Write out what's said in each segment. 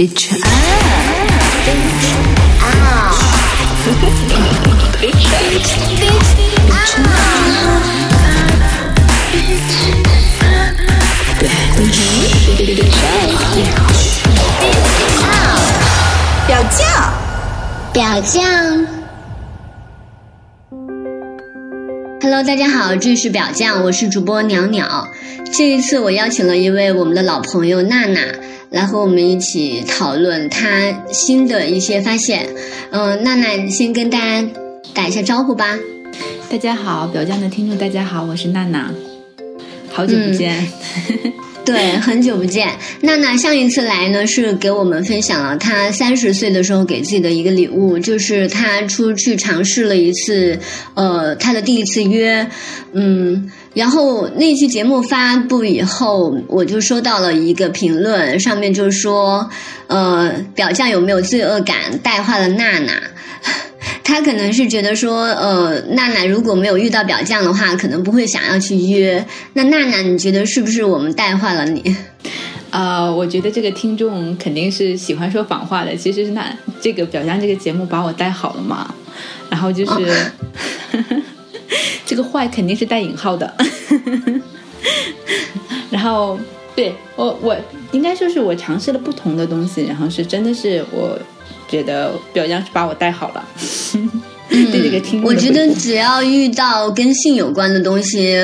Bitch out. Bitch. 表酱，表酱。Hello，大家好，这是表酱，我是主播鸟鸟。这一次我邀请了一位我们的老朋友娜娜来和我们一起讨论他新的一些发现。嗯、娜娜先跟大家打一下招呼吧。大家好，表酱的听众大家好，我是娜娜，好久不见。对，很久不见。娜娜上一次来呢，是给我们分享了她三十岁的时候给自己的一个礼物，就是她出去尝试了一次，呃，她的第一次约，嗯，然后那期节目发布以后，我就收到了一个评论，上面就说，呃，表酱有没有罪恶感，带坏了娜娜。他可能是觉得说，呃，娜娜如果没有遇到表酱的话，可能不会想要去约。那娜娜，你觉得是不是我们带坏了你？呃，我觉得这个听众肯定是喜欢说反话的，其实是那这个表酱这个节目把我带好了嘛，然后就是、这个坏肯定是带引号的，然后对我我应该说是我尝试了不同的东西，然后是真的是我觉得表扬是把我带好了。对这个听我觉得只要遇到跟性有关的东西，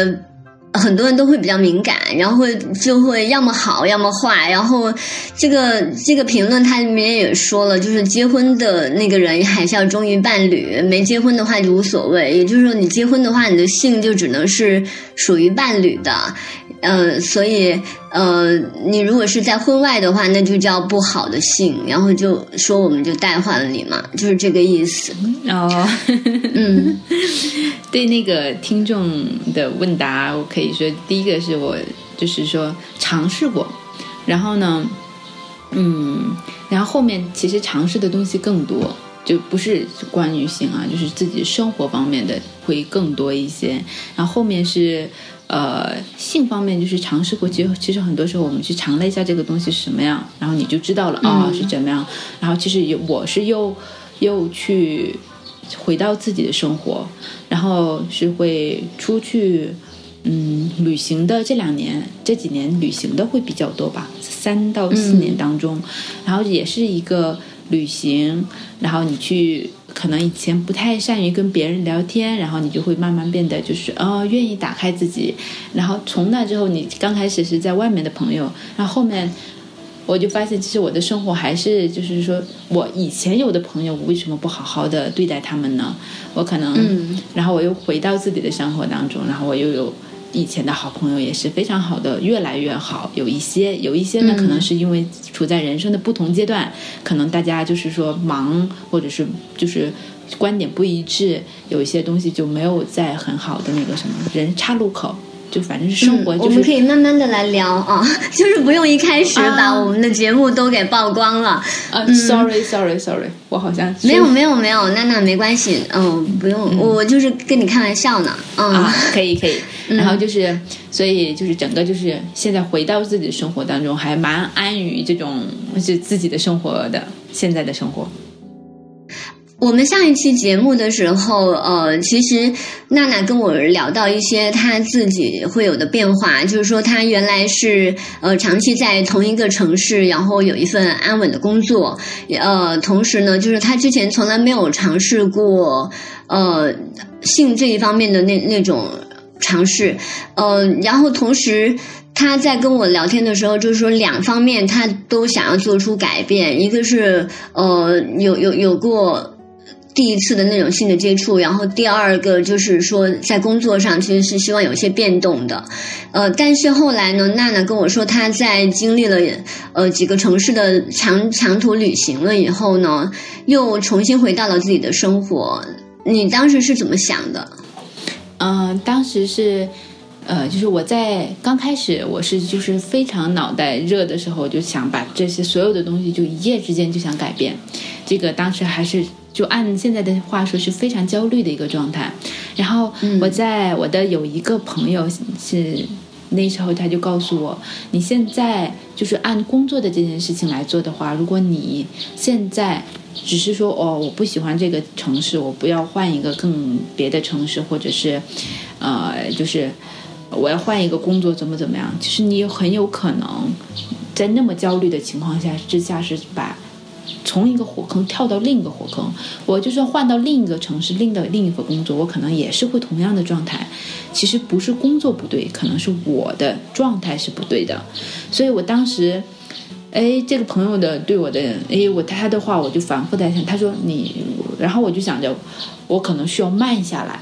很多人都会比较敏感，然后会就会要么好，要么坏。然后这个这个评论它里面也说了，就是结婚的那个人还是要忠于伴侣，没结婚的话就无所谓。也就是说，你结婚的话，你的性就只能是属于伴侣的。呃，所以呃，你如果是在婚外的话，那就叫不好的性，然后就说我们就带坏了你嘛，就是这个意思。哦，嗯 对那个听众的问答，我可以说，第一个是我就是说尝试过，然后呢，嗯，然后后面其实尝试的东西更多，就不是关于性啊，就是自己生活方面的会更多一些。然后后面是呃性方面，就是尝试过，其实其实很多时候我们去尝了一下这个东西是什么样，然后你就知道了啊、是怎么样。然后其实有我是又又去回到自己的生活，然后是会出去。嗯，旅行的这两年、这几年旅行的会比较多吧，三到四年当中，然后也是一个旅行，然后你去可能以前不太善于跟别人聊天，然后你就会慢慢变得就是哦愿意打开自己，然后从那之后，你刚开始是在外面的朋友，然后后面我就发现，其实我的生活还是就是说我以前有的朋友，我为什么不好好的对待他们呢？我可能，嗯然后我又回到自己的生活当中，然后我又有。以前的好朋友也是非常好的，越来越好。有一些，有一些呢，嗯可能是因为处在人生的不同阶段，可能大家就是说忙，或者是就是观点不一致，有一些东西就没有在很好的那个什么人岔路口，就反正是生活，嗯我们可以慢慢的来聊啊，就是不用一开始把啊我们的节目都给曝光了。啊、s o r r y sorry sorry，我好像没有没有没有，娜娜没关系，嗯，不用，我就是跟你开玩笑呢，嗯，啊，可以可以。然后就是，所以就是整个就是现在回到自己的生活当中，还蛮安于这种是自己的生活的现在的生活。我们上一期节目的时候，呃，其实娜娜跟我聊到一些她自己会有的变化，就是说她原来是呃长期在同一个城市，然后有一份安稳的工作，呃，同时呢，就是她之前从来没有尝试过呃性这一方面的那那种尝试，呃，然后同时。他在跟我聊天的时候，就是说两方面他都想要做出改变，一个是呃有有有过第一次的那种性的接触，然后第二个就是说在工作上其实是希望有些变动的，呃，但是后来呢，娜娜跟我说她在经历了呃几个城市的长长途旅行了以后呢，又重新回到了自己的生活。你当时是怎么想的？嗯、当时是。呃，就是我在刚开始，我是就是非常脑袋热的时候，就想把这些所有的东西就一夜之间就想改变。这个当时还是就按现在的话说是非常焦虑的一个状态。然后我在我的有一个朋友是那时候他就告诉我，你现在就是按工作的这件事情来做的话，如果你现在只是说哦，我不喜欢这个城市，我不要换一个更别的城市，或者是呃，就是我要换一个工作，怎么怎么样？其实你很有可能在那么焦虑的情况下之下，是把从一个火坑跳到另一个火坑。我就算换到另一个城市，另的另一份工作，我可能也是会同样的状态。其实不是工作不对，可能是我的状态是不对的。所以我当时，哎，这个朋友的对我的，哎，我他的话我就反复在想。他说你，然后我就想着，我可能需要慢下来。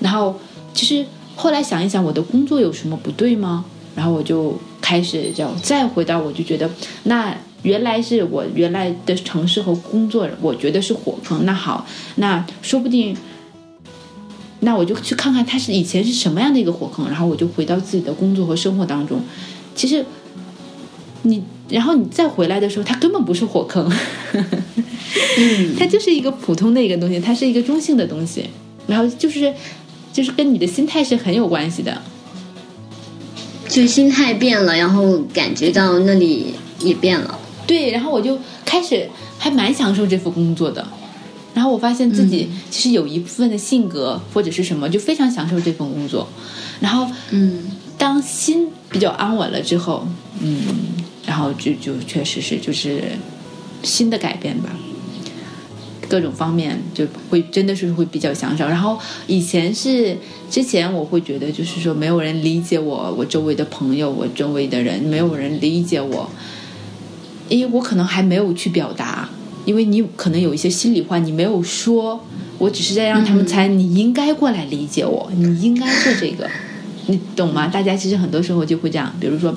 然后其实后来想一想，我的工作有什么不对吗？然后我就开始叫再回到，我就觉得那原来是我原来的城市和工作，我觉得是火坑。那好，那说不定，那我就去看看它是以前是什么样的一个火坑，然后我就回到自己的工作和生活当中。其实你，然后你再回来的时候，它根本不是火坑，嗯，它就是一个普通的一个东西，它是一个中性的东西，然后就是就是跟你的心态是很有关系的。就心态变了，然后感觉到那里也变了。对，然后我就开始还蛮享受这份工作的，然后我发现自己其实有一部分的性格或者是什么，就非常享受这份工作。然后，嗯，当心比较安稳了之后，嗯，然后就就确实是就是新的改变吧，各种方面就会真的是会比较享受。然后以前是之前我会觉得就是说没有人理解我，我周围的朋友，我周围的人没有人理解我。因为我可能还没有去表达，因为你可能有一些心里话你没有说，我只是在让他们猜你应该过来理解我，你应该做这个，你懂吗？大家其实很多时候就会这样，比如说，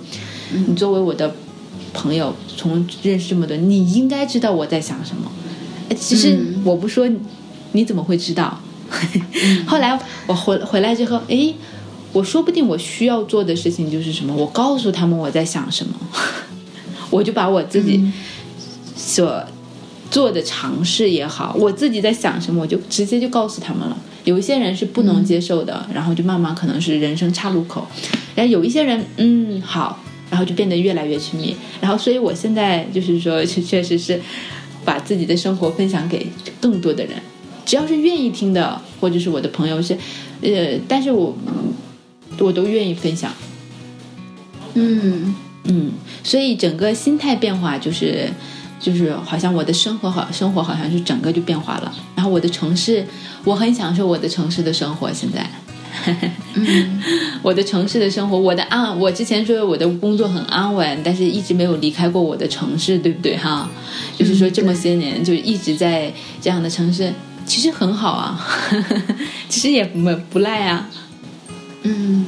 你作为我的朋友，从认识这么多，你应该知道我在想什么。其实我不说，你怎么会知道？后来我回回来之后，诶，我说不定我需要做的事情就是什么，我告诉他们我在想什么。我就把我自己所做的尝试也好，我自己在想什么，我就直接就告诉他们了。有一些人是不能接受的，然后就慢慢可能是人生岔路口。然后有一些人，嗯，好，然后就变得越来越亲密。然后，所以我现在就是说，确实是把自己的生活分享给更多的人，只要是愿意听的，或者是我的朋友是，呃，但是我我都愿意分享。嗯。嗯，所以整个心态变化就是，就是好像我的生活好，生活好像是整个就变化了。然后我的城市，我很享受我的城市的生活。现在，我的城市的生活，我的安，我之前说我的工作很安稳，但是一直没有离开过我的城市，对不对哈？就是说这么些年就一直在这样的城市，其实很好啊，其实也不不赖啊，嗯。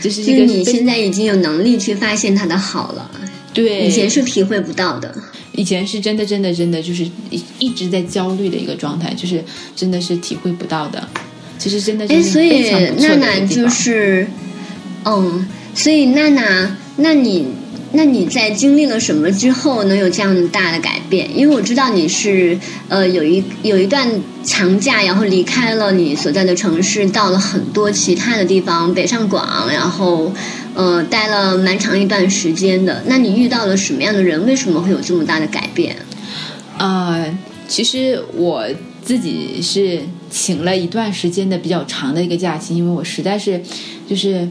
就是你现在已经有能力去发现它的好了，对，以前是体会不到的。以前是真的，真的，真的，就是一一直在焦虑的一个状态，就是真的是体会不到的。其实真的，哎，所以娜娜就是，嗯，所以娜娜，那你。那你在经历了什么之后能有这样的大的改变？因为我知道你是呃有一有一段长假，然后离开了你所在的城市，到了很多其他的地方，北上广，然后呃待了蛮长一段时间的。那你遇到了什么样的人？为什么会有这么大的改变？呃，其实我自己是请了一段时间的比较长的一个假期，因为我实在是就是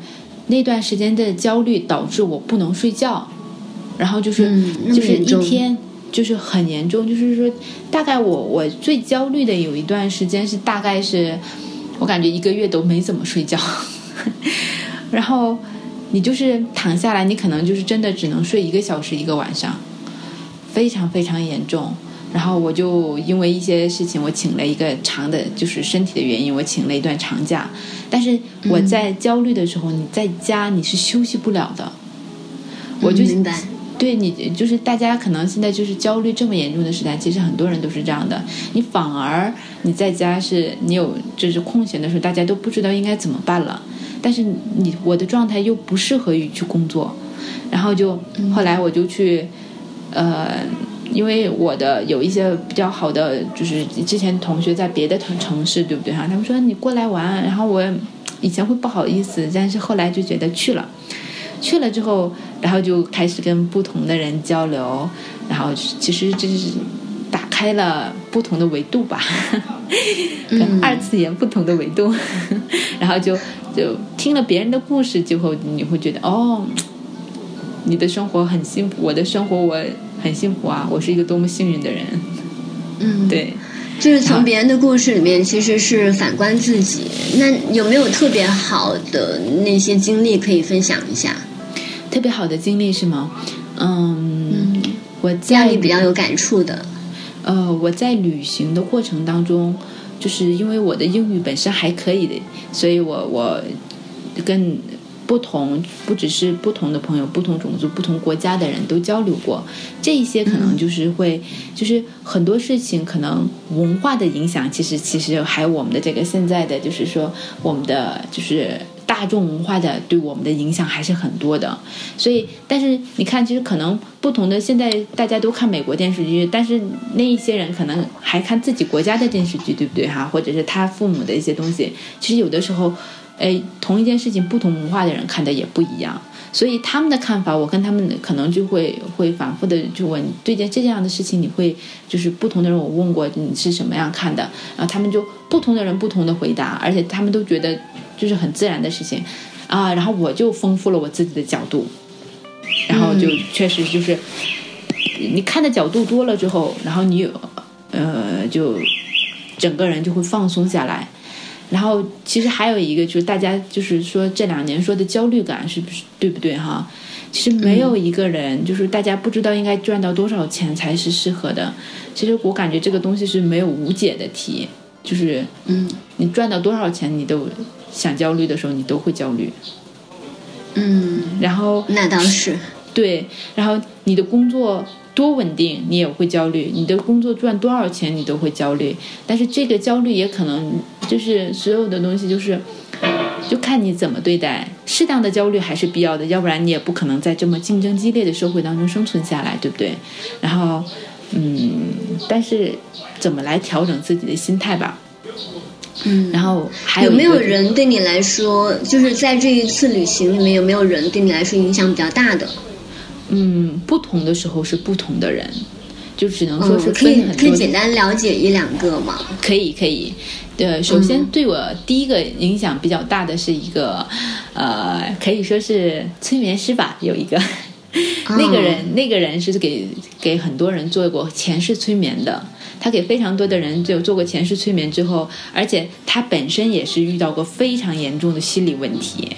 那段时间的焦虑导致我不能睡觉。然后就是就是一天就是很严重，就是说大概我我最焦虑的有一段时间是大概是我感觉一个月都没怎么睡觉，然后你就是躺下来，你可能就是真的只能睡一个小时一个晚上，非常非常严重。然后我就因为一些事情，我请了一个长的，就是身体的原因，我请了一段长假。但是我在焦虑的时候，你在家你是休息不了的，我就明白。对你就是大家可能现在就是焦虑这么严重的时代，其实很多人都是这样的。你反而你在家是你有就是空闲的时候，大家都不知道应该怎么办了。但是你我的状态又不适合于去工作，然后就后来我就去呃，因为我的有一些比较好的就是之前同学在别的城城市，对不对哈？他们说你过来玩，然后我以前会不好意思，但是后来就觉得去了。去了之后，然后就开始跟不同的人交流，然后其实这是打开了不同的维度吧，跟二次元不同的维度，然后就就听了别人的故事之后，你会觉得哦，你的生活很幸福，我的生活我很幸福啊，我是一个多么幸运的人，嗯，对。就是从别人的故事里面，其实是反观自己。那有没有特别好的那些经历可以分享一下？特别好的经历是吗？嗯，我让在你比较有感触的。呃，我在旅行的过程当中，就是因为我的英语本身还可以的，所以我我跟不同不只是不同的朋友、不同种族、不同国家的人都交流过，这一些可能就是会，就是很多事情可能文化的影响，其实其实还有我们的这个现在的就是说我们的就是。大众文化的对我们的影响还是很多的，所以，但是你看，其实可能不同的，现在大家都看美国电视剧，但是那一些人可能还看自己国家的电视剧，对不对哈？或者是他父母的一些东西，其实有的时候，哎，同一件事情，不同文化的人看的也不一样，所以他们的看法，我跟他们可能就会会反复的就问，对件这样的事情，你会就是不同的人，我问过你是什么样看的，然后他们就不同的人不同的回答，而且他们都觉得。就是很自然的事情，啊，然后我就丰富了我自己的角度，然后就确实就是，你看的角度多了之后，然后你有，呃，就整个人就会放松下来。然后其实还有一个就是大家就是说这两年说的焦虑感是不是对不对哈？其实没有一个人就是大家不知道应该赚到多少钱才是适合的。其实我感觉这个东西是没有无解的题，就是嗯，你赚到多少钱你都。想焦虑的时候，你都会焦虑。嗯，然后那倒是对，然后你的工作多稳定，你也会焦虑；你的工作赚多少钱，你都会焦虑。但是这个焦虑也可能就是所有的东西，就是就看你怎么对待。适当的焦虑还是必要的，要不然你也不可能在这么竞争激烈的社会当中生存下来，对不对？然后，嗯，但是怎么来调整自己的心态吧？嗯，然后还有有没有人对你来说，就是在这一次旅行里面，有没有人对你来说影响比较大的？嗯，不同的时候是不同的人，就只能说是嗯，可以分很多。可以简单了解一两个吗？可以可以，对，首先对我第一个影响比较大的是一个，呃，可以说是催眠师吧，有一个。那个人，那个人是给给很多人做过前世催眠的。他给非常多的人就做过前世催眠之后，而且他本身也是遇到过非常严重的心理问题，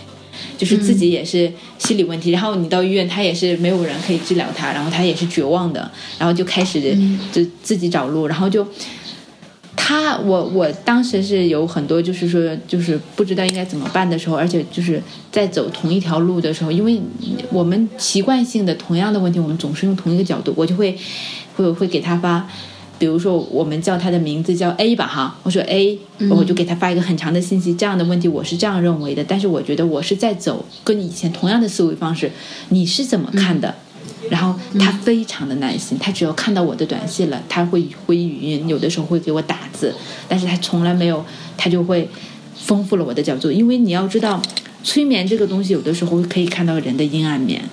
就是自己也是心理问题。然后你到医院，他也是没有人可以治疗他，然后他也是绝望的，然后就开始就自己找路，然后就他我我当时是有很多就是说就是不知道应该怎么办的时候，而且就是在走同一条路的时候，因为我们习惯性的同样的问题，我们总是用同一个角度，我就会会会给他发。比如说，我们叫他的名字叫 A 吧，哈，我说 A，我就给他发一个很长的信息。这样的问题我是这样认为的，但是我觉得我是在走跟你以前同样的思维方式，你是怎么看的？然后他非常的耐心，他只要看到我的短信了，他会回语音，有的时候会给我打字，但是他从来没有，他就会丰富了我的角度，因为你要知道，催眠这个东西有的时候可以看到人的阴暗面。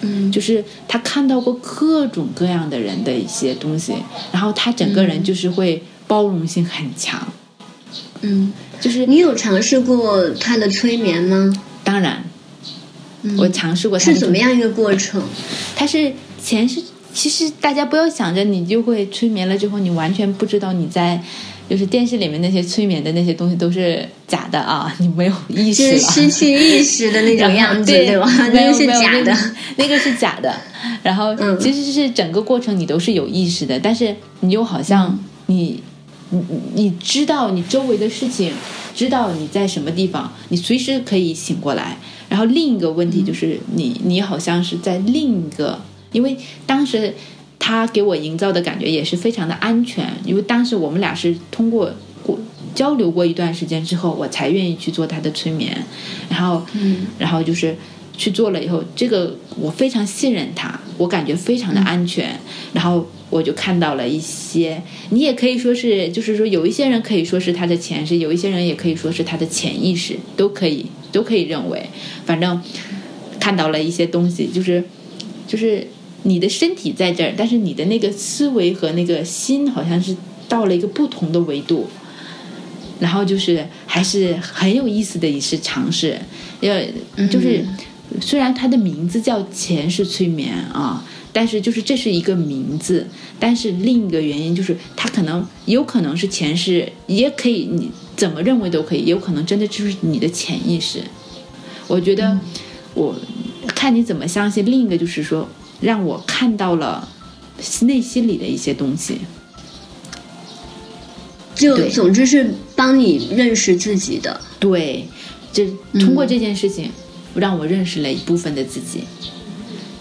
嗯，就是他看到过各种各样的人的一些东西，然后他整个人就是会包容性很强。嗯，就是你有尝试过他的催眠吗？当然，我尝试过他是怎么样一个过程？他是前是，其实大家不要想着你就会催眠了之后，你完全不知道你在，就是电视里面那些催眠的那些东西都是假的啊，你没有意识了，就是失去意识的那种样子，对吧？那个是假的。那个是假的。然后嗯其实是整个过程你都是有意识的，但是你又好像你你你你知道你周围的事情，知道你在什么地方，你随时可以醒过来。然后另一个问题就是你你好像是在另一个，因为当时他给我营造的感觉也是非常的安全，因为当时我们俩是通过过交流过一段时间之后，我才愿意去做他的催眠，然后嗯。然后就是去做了以后，这个我非常信任他，我感觉非常的安全，然后我就看到了一些，你也可以说是，就是说有一些人可以说是他的前世，有一些人也可以说是他的潜意识，都可以都可以认为，反正看到了一些东西，就是就是你的身体在这儿，但是你的那个思维和那个心好像是到了一个不同的维度。然后就是还是很有意思的一次尝试，要就是虽然它的名字叫前世催眠啊，但是就是这是一个名字，但是另一个原因就是它可能有可能是前世，也可以你怎么认为都可以，有可能真的就是你的潜意识。我觉得我看你怎么相信。另一个就是说，让我看到了内心里的一些东西。就总之是帮你认识自己的。对，就通过这件事情，让我认识了一部分的自己。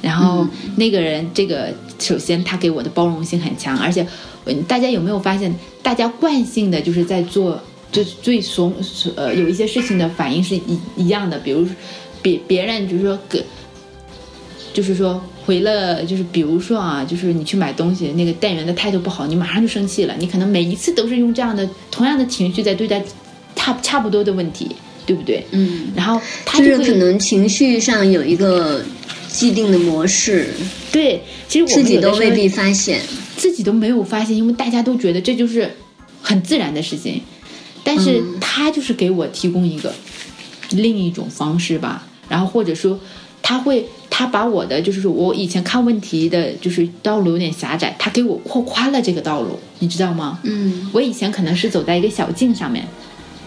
然后那个人，这个首先他给我的包容性很强，而且嗯大家有没有发现，大家惯性的就是在做，就最怂呃有一些事情的反应是一一样的，比如别别人就是说给，就是说回了，就是比如说啊，就是你去买东西，那个店员的态度不好，你马上就生气了，你可能每一次都是用这样的同样的情绪在对待差差不多的问题，对不对？嗯，然后他就就是可能情绪上有一个既定的模式，对，其实我自己都未必发现。自己都没有发现，因为大家都觉得这就是很自然的事情，但是嗯他就是给我提供一个另一种方式吧，然后或者说他会他把我的就是说我以前看问题的就是道路有点狭窄，他给我扩宽了这个道路，你知道吗？嗯我以前可能是走在一个小径上面，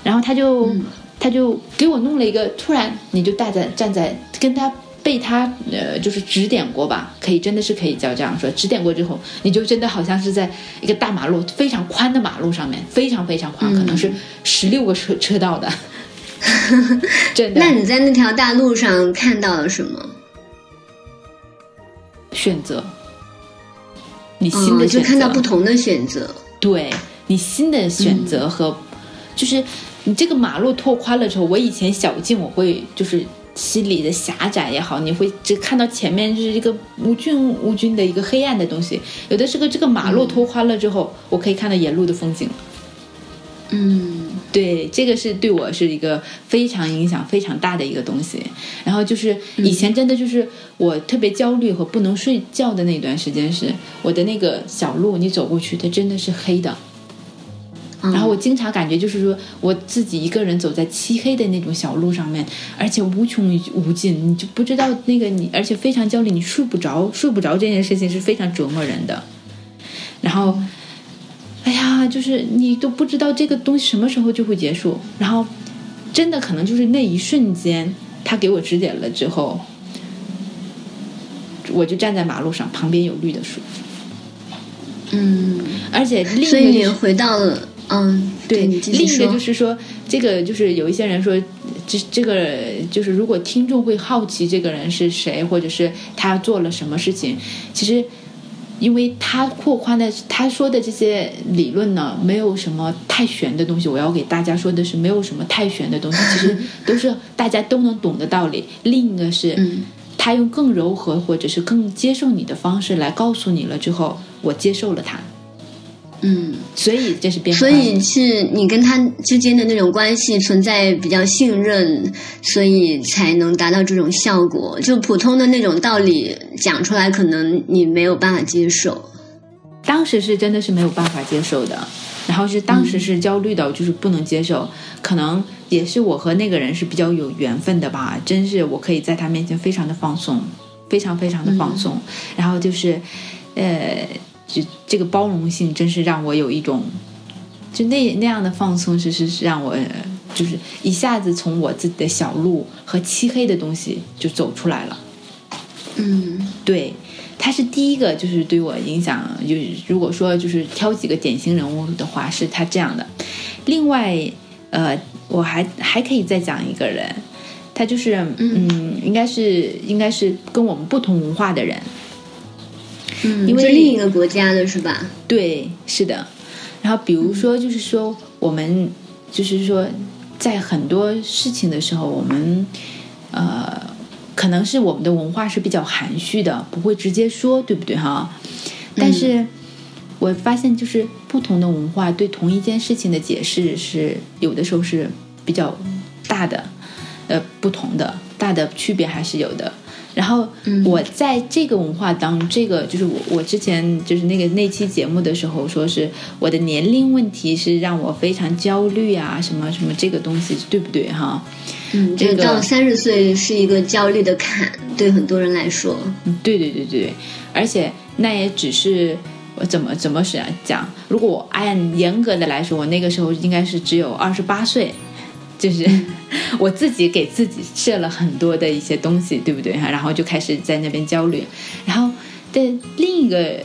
然后他就、嗯他就给我弄了一个，突然你就站在站在跟他被他呃就是指点过吧，可以真的是可以叫这样说，指点过之后，你就真的好像是在一个大马路非常宽的马路上面，非常非常宽，可能是十六个车车道的，真的那你在那条大路上看到了什么？选择。你新的嗯，就、看到不同的选择。对你新的选择和，就是你这个马路拓宽了之后，我以前小径我会就是心里的狭窄也好，你会只看到前面就是一个无菌无菌的一个黑暗的东西。有的是个这个马路拓宽了之后，我可以看到沿路的风景。嗯对，这个是对我是一个非常影响非常大的一个东西。然后就是以前真的就是我特别焦虑和不能睡觉的那段时间是，我的那个小路你走过去，它真的是黑的。嗯然后我经常感觉就是说，我自己一个人走在漆黑的那种小路上面，而且无穷无尽，你就不知道那个你，而且非常焦虑，你睡不着，睡不着这件事情是非常折磨人的。然后，哎呀，就是你都不知道这个东西什么时候就会结束，然后真的可能就是那一瞬间，他给我指点了之后，我就站在马路上，旁边有绿的树，嗯，而且另所以你一个就是回到了，嗯，对，另一个。就是说，这个就是有一些人说，这这个就是如果听众会好奇这个人是谁，或者是他做了什么事情，其实因为他扩宽的他说的这些理论呢，没有什么太玄的东西。我要给大家说的是，没有什么太玄的东西，其实 都是大家都能懂的道理。另一个是，嗯他用更柔和或者是更接受你的方式来告诉你了之后，我接受了他，嗯，所以这是变化。所以是你跟他之间的那种关系存在比较信任，所以才能达到这种效果。就普通的那种道理讲出来，可能你没有办法接受。当时是真的是没有办法接受的，然后是当时是焦虑到就是不能接受，可能也是我和那个人是比较有缘分的吧，真是我可以在他面前非常的放松，非常非常的放松，然后就是，呃，就这个包容性真是让我有一种，就那那样的放松，其实是让我。呃就是一下子从我自己的小路和漆黑的东西就走出来了，嗯对，他是第一个，就是对我影响，就是如果说就是挑几个典型人物的话，是他这样的。另外，呃，我还还可以再讲一个人，他就是嗯，应该是应该是跟我们不同文化的人，嗯，因为另一个国家的是吧？对，是的。然后比如说，就是说我们就是说在很多事情的时候，我们呃。可能是我们的文化是比较含蓄的，不会直接说，对不对哈？但是我发现，就是不同的文化对同一件事情的解释是有的时候是比较大的，呃，不同的大的区别还是有的。然后我在这个文化当中这个就是我我之前就是那个那期节目的时候说是我的年龄问题是让我非常焦虑啊什么什么这个东西对不对哈？嗯，这个到三十岁是一个焦虑的坎，对很多人来说。嗯，对对对对，而且那也只是我怎么怎么是讲，如果我按严格的来说，我那个时候应该是只有二十八岁。就是 我自己给自己设了很多的一些东西，对不对哈？然后就开始在那边焦虑。然后的另一个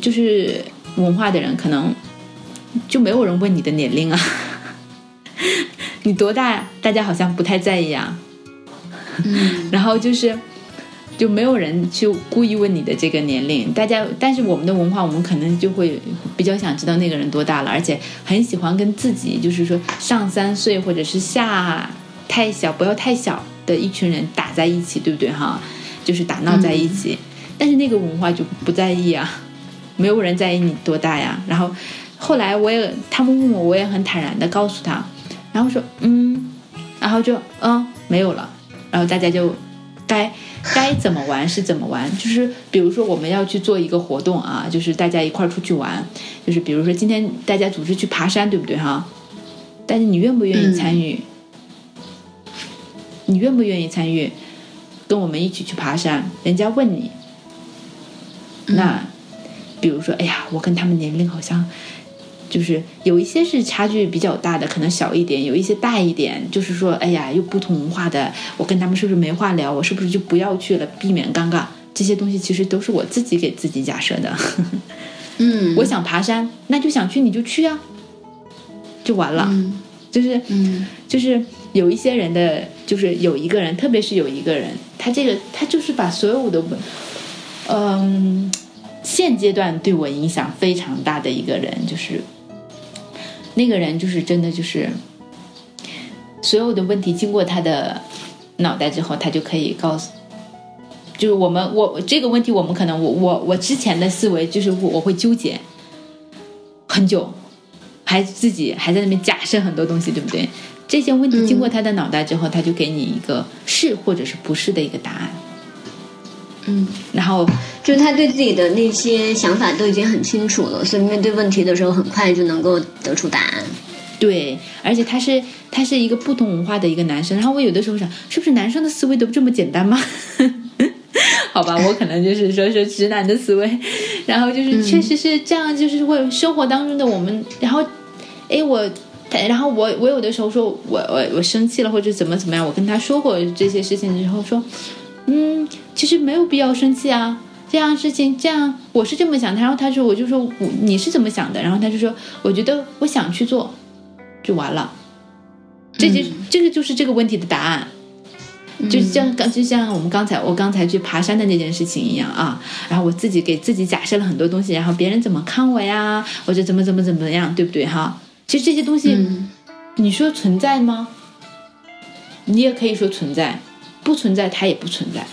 就是文化的人，可能就没有人问你的年龄啊，你多大？大家好像不太在意啊。嗯，然后就是。就没有人去故意问你的这个年龄，大家，但是我们的文化，我们可能就会比较想知道那个人多大了，而且很喜欢跟自己，就是说上三岁或者是下太小，不要太小的一群人打在一起，对不对哈？就是打闹在一起，但是那个文化就不在意啊，没有人在意你多大呀。然后后来我也他们问我，我也很坦然的告诉他，然后说嗯，然后就嗯没有了，然后大家就该。该怎么玩是怎么玩，就是比如说我们要去做一个活动啊，就是大家一块儿出去玩，就是比如说今天大家组织去爬山，对不对哈？但是你愿不愿意参与？你愿不愿意参与？跟我们一起去爬山？人家问你，那比如说，哎呀，我跟他们年龄好像。就是有一些是差距比较大的，可能小一点；有一些大一点，就是说，哎呀，又不同文化的，我跟他们是不是没话聊？我是不是就不要去了，避免尴尬？这些东西其实都是我自己给自己假设的。嗯，我想爬山，那就想去，你就去啊，就完了。就是，就是有一些人的，就是有一个人，特别是有一个人，他这个他就是把所有的，嗯，现阶段对我影响非常大的一个人，就是。那个人就是真的，就是所有的问题经过他的脑袋之后，他就可以告诉，就是我们我这个问题，我们可能我我我之前的思维就是我会纠结很久，还自己还在那边假设很多东西，对不对？这些问题经过他的脑袋之后，他就给你一个是或者是不是的一个答案。嗯，然后就是他对自己的那些想法都已经很清楚了，所以面对问题的时候很快就能够得出答案。对，而且他是他是一个不同文化的一个男生。然后我有的时候想，是不是男生的思维都这么简单吗？好吧，我可能就是说说直男的思维。然后就是确实是这样，就是会生活当中的我们。然后，哎，我，然后我我有的时候说我我我生气了或者怎么怎么样，我跟他说过这些事情之后说。嗯，其实没有必要生气啊。这样事情，这样我是这么想的。然后他说，我就说，我你是怎么想的？然后他就说，我觉得我想去做，就完了。这就这个就是这个问题的答案。就像刚就像我们刚才我刚才去爬山的那件事情一样啊。然后我自己给自己假设了很多东西，然后别人怎么看我呀，或者怎么怎么怎么样，对不对哈？其实这些东西，你说存在吗？你也可以说存在。不存在，它也不存在。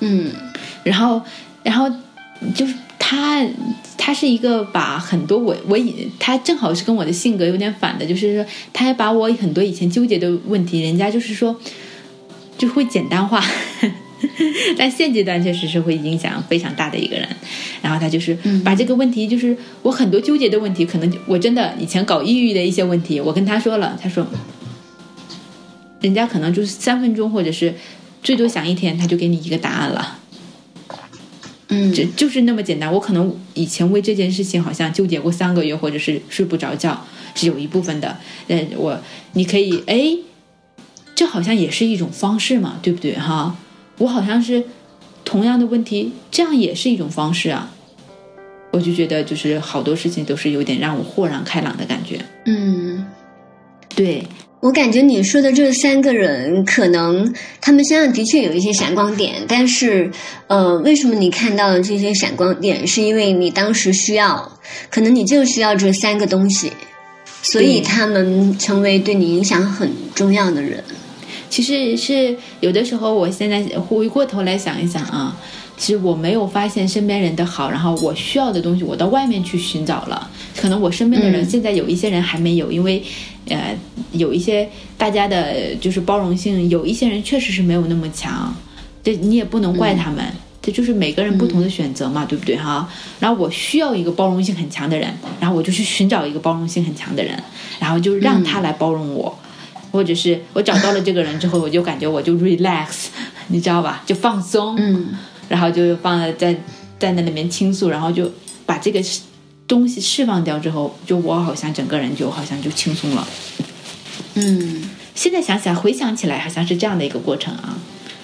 嗯，然后，然后就是他，他是一个把很多我我以他正好是跟我的性格有点反的，就是说，他还把我很多以前纠结的问题，人家就是说就会简单化，但现阶段确实是会影响非常大的一个人。然后他就是把这个问题，就是我很多纠结的问题，可能我真的以前搞抑郁的一些问题，我跟他说了，他说。人家可能就是三分钟，或者是最多想一天，他就给你一个答案了。嗯，就就是那么简单。我可能以前为这件事情好像纠结过三个月，或者是睡不着觉，是有一部分的。呃，我你可以哎，这好像也是一种方式嘛，对不对哈？我好像是同样的问题，这样也是一种方式啊。我就觉得就是好多事情都是有点让我豁然开朗的感觉。嗯，对。我感觉你说的这三个人，可能他们身上的确有一些闪光点，但是，呃，为什么你看到的这些闪光点，是因为你当时需要，可能你就需要这三个东西，所以他们成为对你影响很重要的人。其实是有的时候，我现在回过头来想一想啊。其实我没有发现身边人的好，然后我需要的东西，我到外面去寻找了。可能我身边的人现在有一些人还没有，因为，呃，有一些大家的就是包容性，有一些人确实是没有那么强。这你也不能怪他们，这就是每个人不同的选择嘛，对不对哈？然后我需要一个包容性很强的人，然后我就去寻找一个包容性很强的人，然后就让他来包容我，或者是我找到了这个人之后，我就感觉我就 relax，你知道吧？就放松，嗯然后就放在在在那里面倾诉，然后就把这个东西释放掉之后，就我好像整个人就好像就轻松了。嗯现在想起来，回想起来，好像是这样的一个过程啊。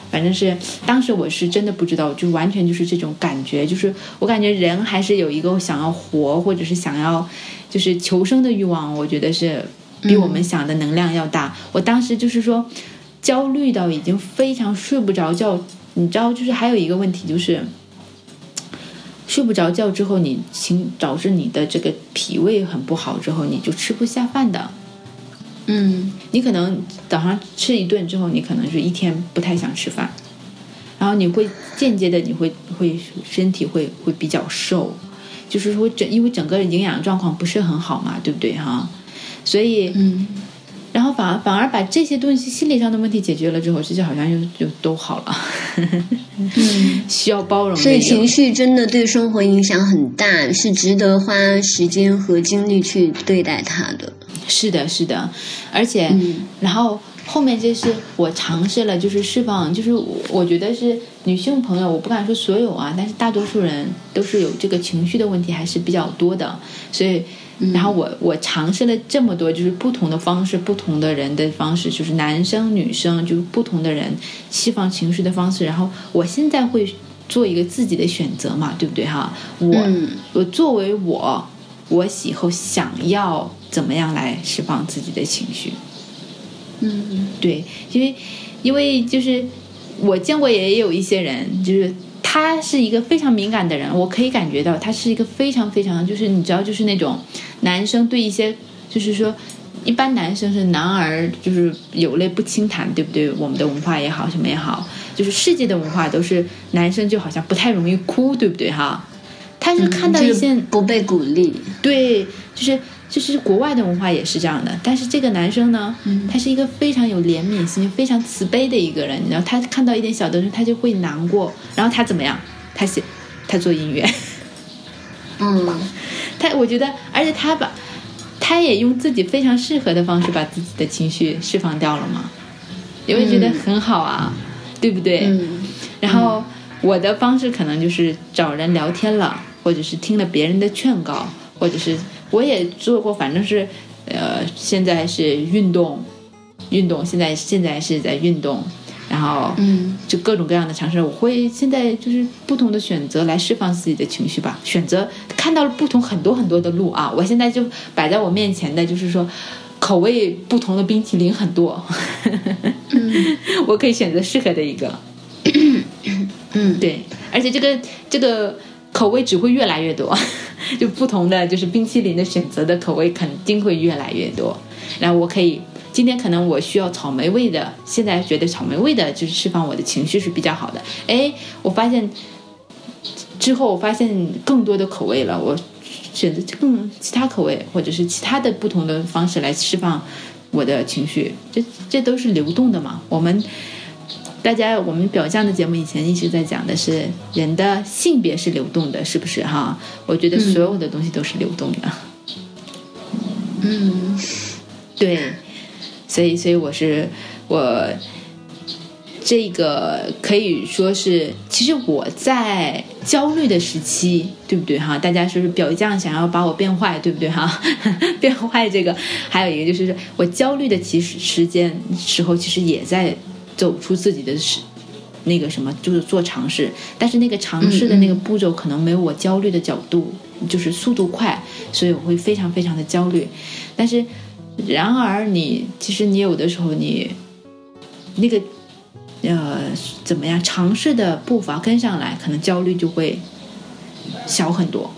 反正是当时我是真的不知道，就完全就是这种感觉，就是我感觉人还是有一个想要活，或者是想要就是求生的欲望，我觉得是比我们想的能量要大。我当时就是说焦虑到已经非常睡不着觉，你知道，就是还有一个问题就是。睡不着觉之后，你情导致你的这个脾胃很不好，之后你就吃不下饭的。嗯你可能早上吃一顿之后，你可能是一天不太想吃饭，然后你会间接的你会会身体会会比较瘦，就是说整因为整个营养状况不是很好嘛，对不对哈？所以嗯然后反而反而把这些东西心理上的问题解决了之后，这就好像又就都好了，嗯，需要包容所以情绪真的对生活影响很大，是值得花时间和精力去对待它的。是的，是的，而且，嗯。然后后面就是我尝试了，就是释放，就是我我觉得是女性朋友，我不敢说所有啊，但是大多数人都是有这个情绪的问题，还是比较多的，所以。然后我我尝试了这么多，就是不同的方式，不同的人的方式，就是男生女生，就是不同的人释放情绪的方式。然后我现在会做一个自己的选择嘛，对不对哈？我、嗯我作为我，我以后想要怎么样来释放自己的情绪？嗯对，因为因为就是我见过也有一些人，就是他是一个非常敏感的人，我可以感觉到他是一个非常非常就是你知道就是那种男生对一些就是说。一般男生是男儿，就是有泪不轻弹，对不对？我们的文化也好，什么也好，就是世界的文化都是男生就好像不太容易哭，对不对哈？他是看到一些、就是不被鼓励。对，就是就是国外的文化也是这样的，但是这个男生呢，他是一个非常有怜悯心、非常慈悲的一个人，然后他看到一点小东西，他就会难过，然后他怎么样？他写，他做音乐，嗯。他我觉得，而且他把，他也用自己非常适合的方式把自己的情绪释放掉了嘛，你会觉得很好啊，对不对？嗯。然后我的方式可能就是找人聊天了，或者是听了别人的劝告，或者是我也做过，反正是呃，现在是运动，运动，现在现在是在运动，然后嗯就各种各样的尝试，我会现在就是不同的选择来释放自己的情绪吧，选择看到了不同很多很多的路啊，我现在就摆在我面前的就是说。口味不同的冰淇淋很多，我可以选择适合的一个。嗯，对，而且这个这个口味只会越来越多，就不同的就是冰淇淋的选择的口味肯定会越来越多。然后我可以今天可能我需要草莓味的，现在觉得草莓味的就是释放我的情绪是比较好的。哎，我发现之后我发现更多的口味了，我选择更其他口味或者是其他的不同的方式来释放我的情绪，这这都是流动的嘛。我们。大家，我们表象的节目以前一直在讲的是人的性别是流动的，是不是哈？我觉得所有的东西都是流动的。嗯对，所以，所以我是我这个可以说是，其实我在焦虑的时期，对不对哈？大家说是表象想要把我变坏，对不对哈？变坏这个，还有一个就是我焦虑的其实时间时候，其实也在走出自己的是。那个什么，就是做尝试，但是那个尝试的那个步骤可能没有我焦虑的角度，就是速度快，所以我会非常非常的焦虑。但是，然而你其实你有的时候你那个呃怎么样尝试的步伐跟上来，可能焦虑就会小很多。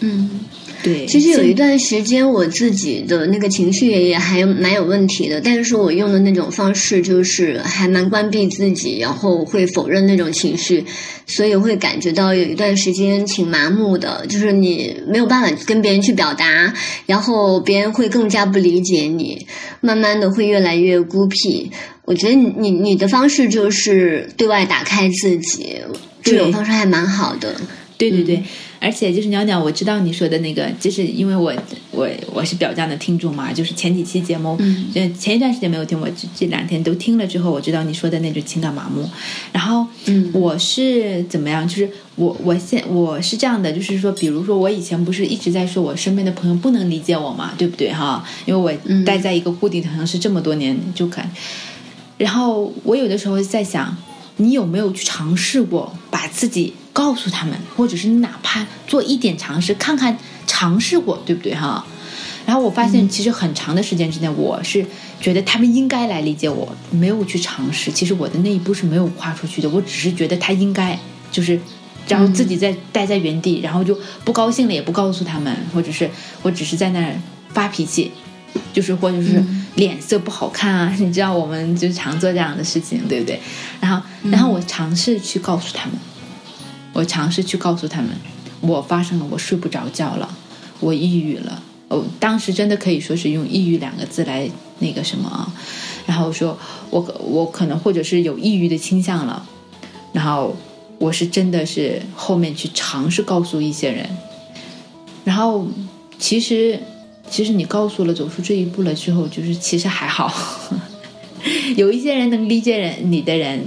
嗯，对，其实有一段时间，我自己的那个情绪也也还蛮有问题的，但是我用的那种方式就是还蛮关闭自己，然后会否认那种情绪，所以会感觉到有一段时间挺麻木的，就是你没有办法跟别人去表达，然后别人会更加不理解你，慢慢的会越来越孤僻。我觉得你你你的方式就是对外打开自己，这种方式还蛮好的。对对对，而且就是鸟鸟，我知道你说的那个，就是因为我我我是表酱的听众嘛，就是前几期节目，嗯呃，前一段时间没有听，我这这两天都听了之后，我知道你说的那种情感麻木。然后，嗯我是怎么样？就是我我现我是这样的，就是说，比如说我以前不是一直在说我身边的朋友不能理解我嘛，对不对哈？因为嗯我待在一个固定的城市这么多年，就感，然后我有的时候在想，你有没有去尝试过把自己告诉他们，或者是哪怕做一点尝试，看看尝试过对不对哈？然后我发现，其实很长的时间之内，我是觉得他们应该来理解我，没有去尝试。其实我的那一步是没有跨出去的，我只是觉得他应该，就是，然后自己在待在原地，然后就不高兴了也不告诉他们，或者是我只是在那儿发脾气，就是或者是脸色不好看啊，你知道我们就常做这样的事情，对不对？然后，然后我尝试去告诉他们，我尝试去告诉他们，我发生了，我睡不着觉了，我抑郁了。哦，当时真的可以说是用“抑郁”两个字来那个什么啊，然后说我我可能或者是有抑郁的倾向了，然后我是真的是后面去尝试告诉一些人，然后其实其实你告诉了走出这一步了之后，就是其实还好，有一些人能理解人你的人，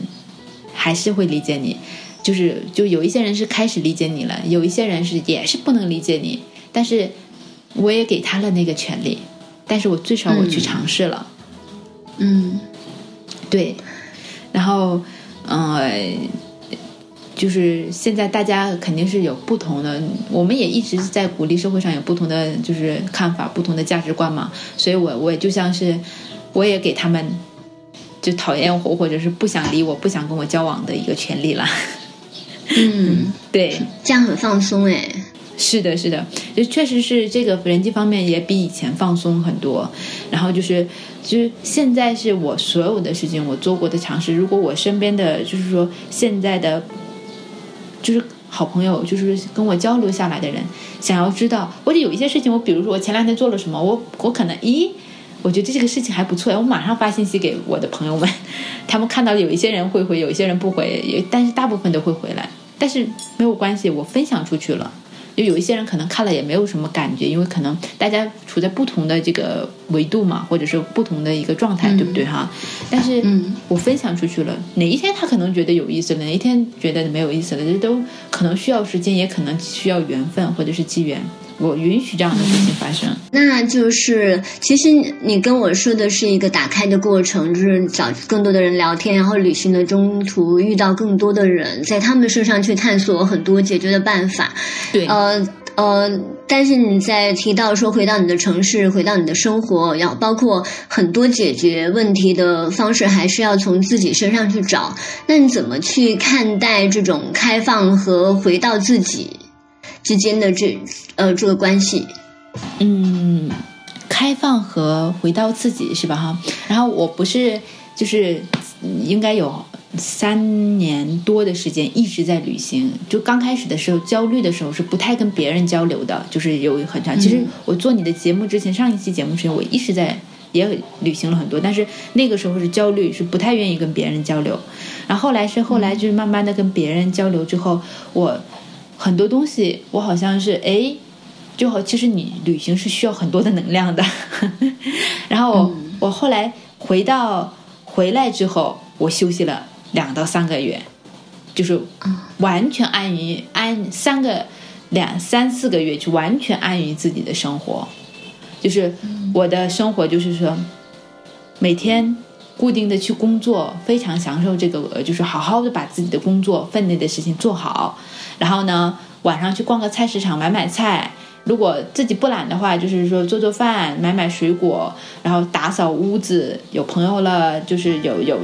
还是会理解你，就是就有一些人是开始理解你了，有一些人是也是不能理解你，但是我也给他了那个权利，但是我最少我去嗯尝试了。嗯对，然后，呃，就是现在大家肯定是有不同的，我们也一直在鼓励社会上有不同的就是看法、不同的价值观嘛，所以我我也就像是，我也给他们就讨厌我或者是不想理我、不想跟我交往的一个权利了。嗯，对，这样很放松哎。是的，是的，就确实是这个人际方面也比以前放松很多。然后就是，就是现在是我所有的事情我做过的尝试。如果我身边的就是说现在的，就是好朋友，就是跟我交流下来的人，想要知道，或者有一些事情，我比如说我前两天做了什么，我我可能咦。我觉得这个事情还不错，我马上发信息给我的朋友们，他们看到有一些人会回，有一些人不回，也但是大部分都会回来。但是没有关系，我分享出去了。就有一些人可能看了也没有什么感觉，因为可能大家处在不同的这个维度嘛，或者是不同的一个状态，对不对哈？但是嗯我分享出去了，哪一天他可能觉得有意思了，哪一天觉得没有意思了，这都可能需要时间，也可能需要缘分或者是机缘。我允许这样的事情发生。那就是，其实你跟我说的是一个打开的过程，就是找更多的人聊天，然后旅行的中途遇到更多的人，在他们身上去探索很多解决的办法。对，呃呃，但是你在提到说回到你的城市，回到你的生活，要包括很多解决问题的方式，还是要从自己身上去找。那你怎么去看待这种开放和回到自己之间的这呃这个关系？嗯，开放和回到自己是吧哈？然后我不是就是嗯应该有三年多的时间一直在旅行。就刚开始的时候焦虑的时候是不太跟别人交流的，就是有很长。其实我做你的节目之前，上一期节目之前我一直在。也旅行了很多，但是那个时候是焦虑，是不太愿意跟别人交流。然后后来是后来就是慢慢的跟别人交流之后，我很多东西我好像是哎，就好，其实你旅行是需要很多的能量的。然后我、我后来回到回来之后，我休息了两到三个月，就是完全安于安三个两三四个月，就完全安于自己的生活。就是我的生活，就是说每天固定的去工作，非常享受这个，呃就是好好的把自己的工作分内的事情做好。然后呢，晚上去逛个菜市场买买菜。如果自己不懒的话，就是说做做饭、买买水果，然后打扫屋子。有朋友了，就是有有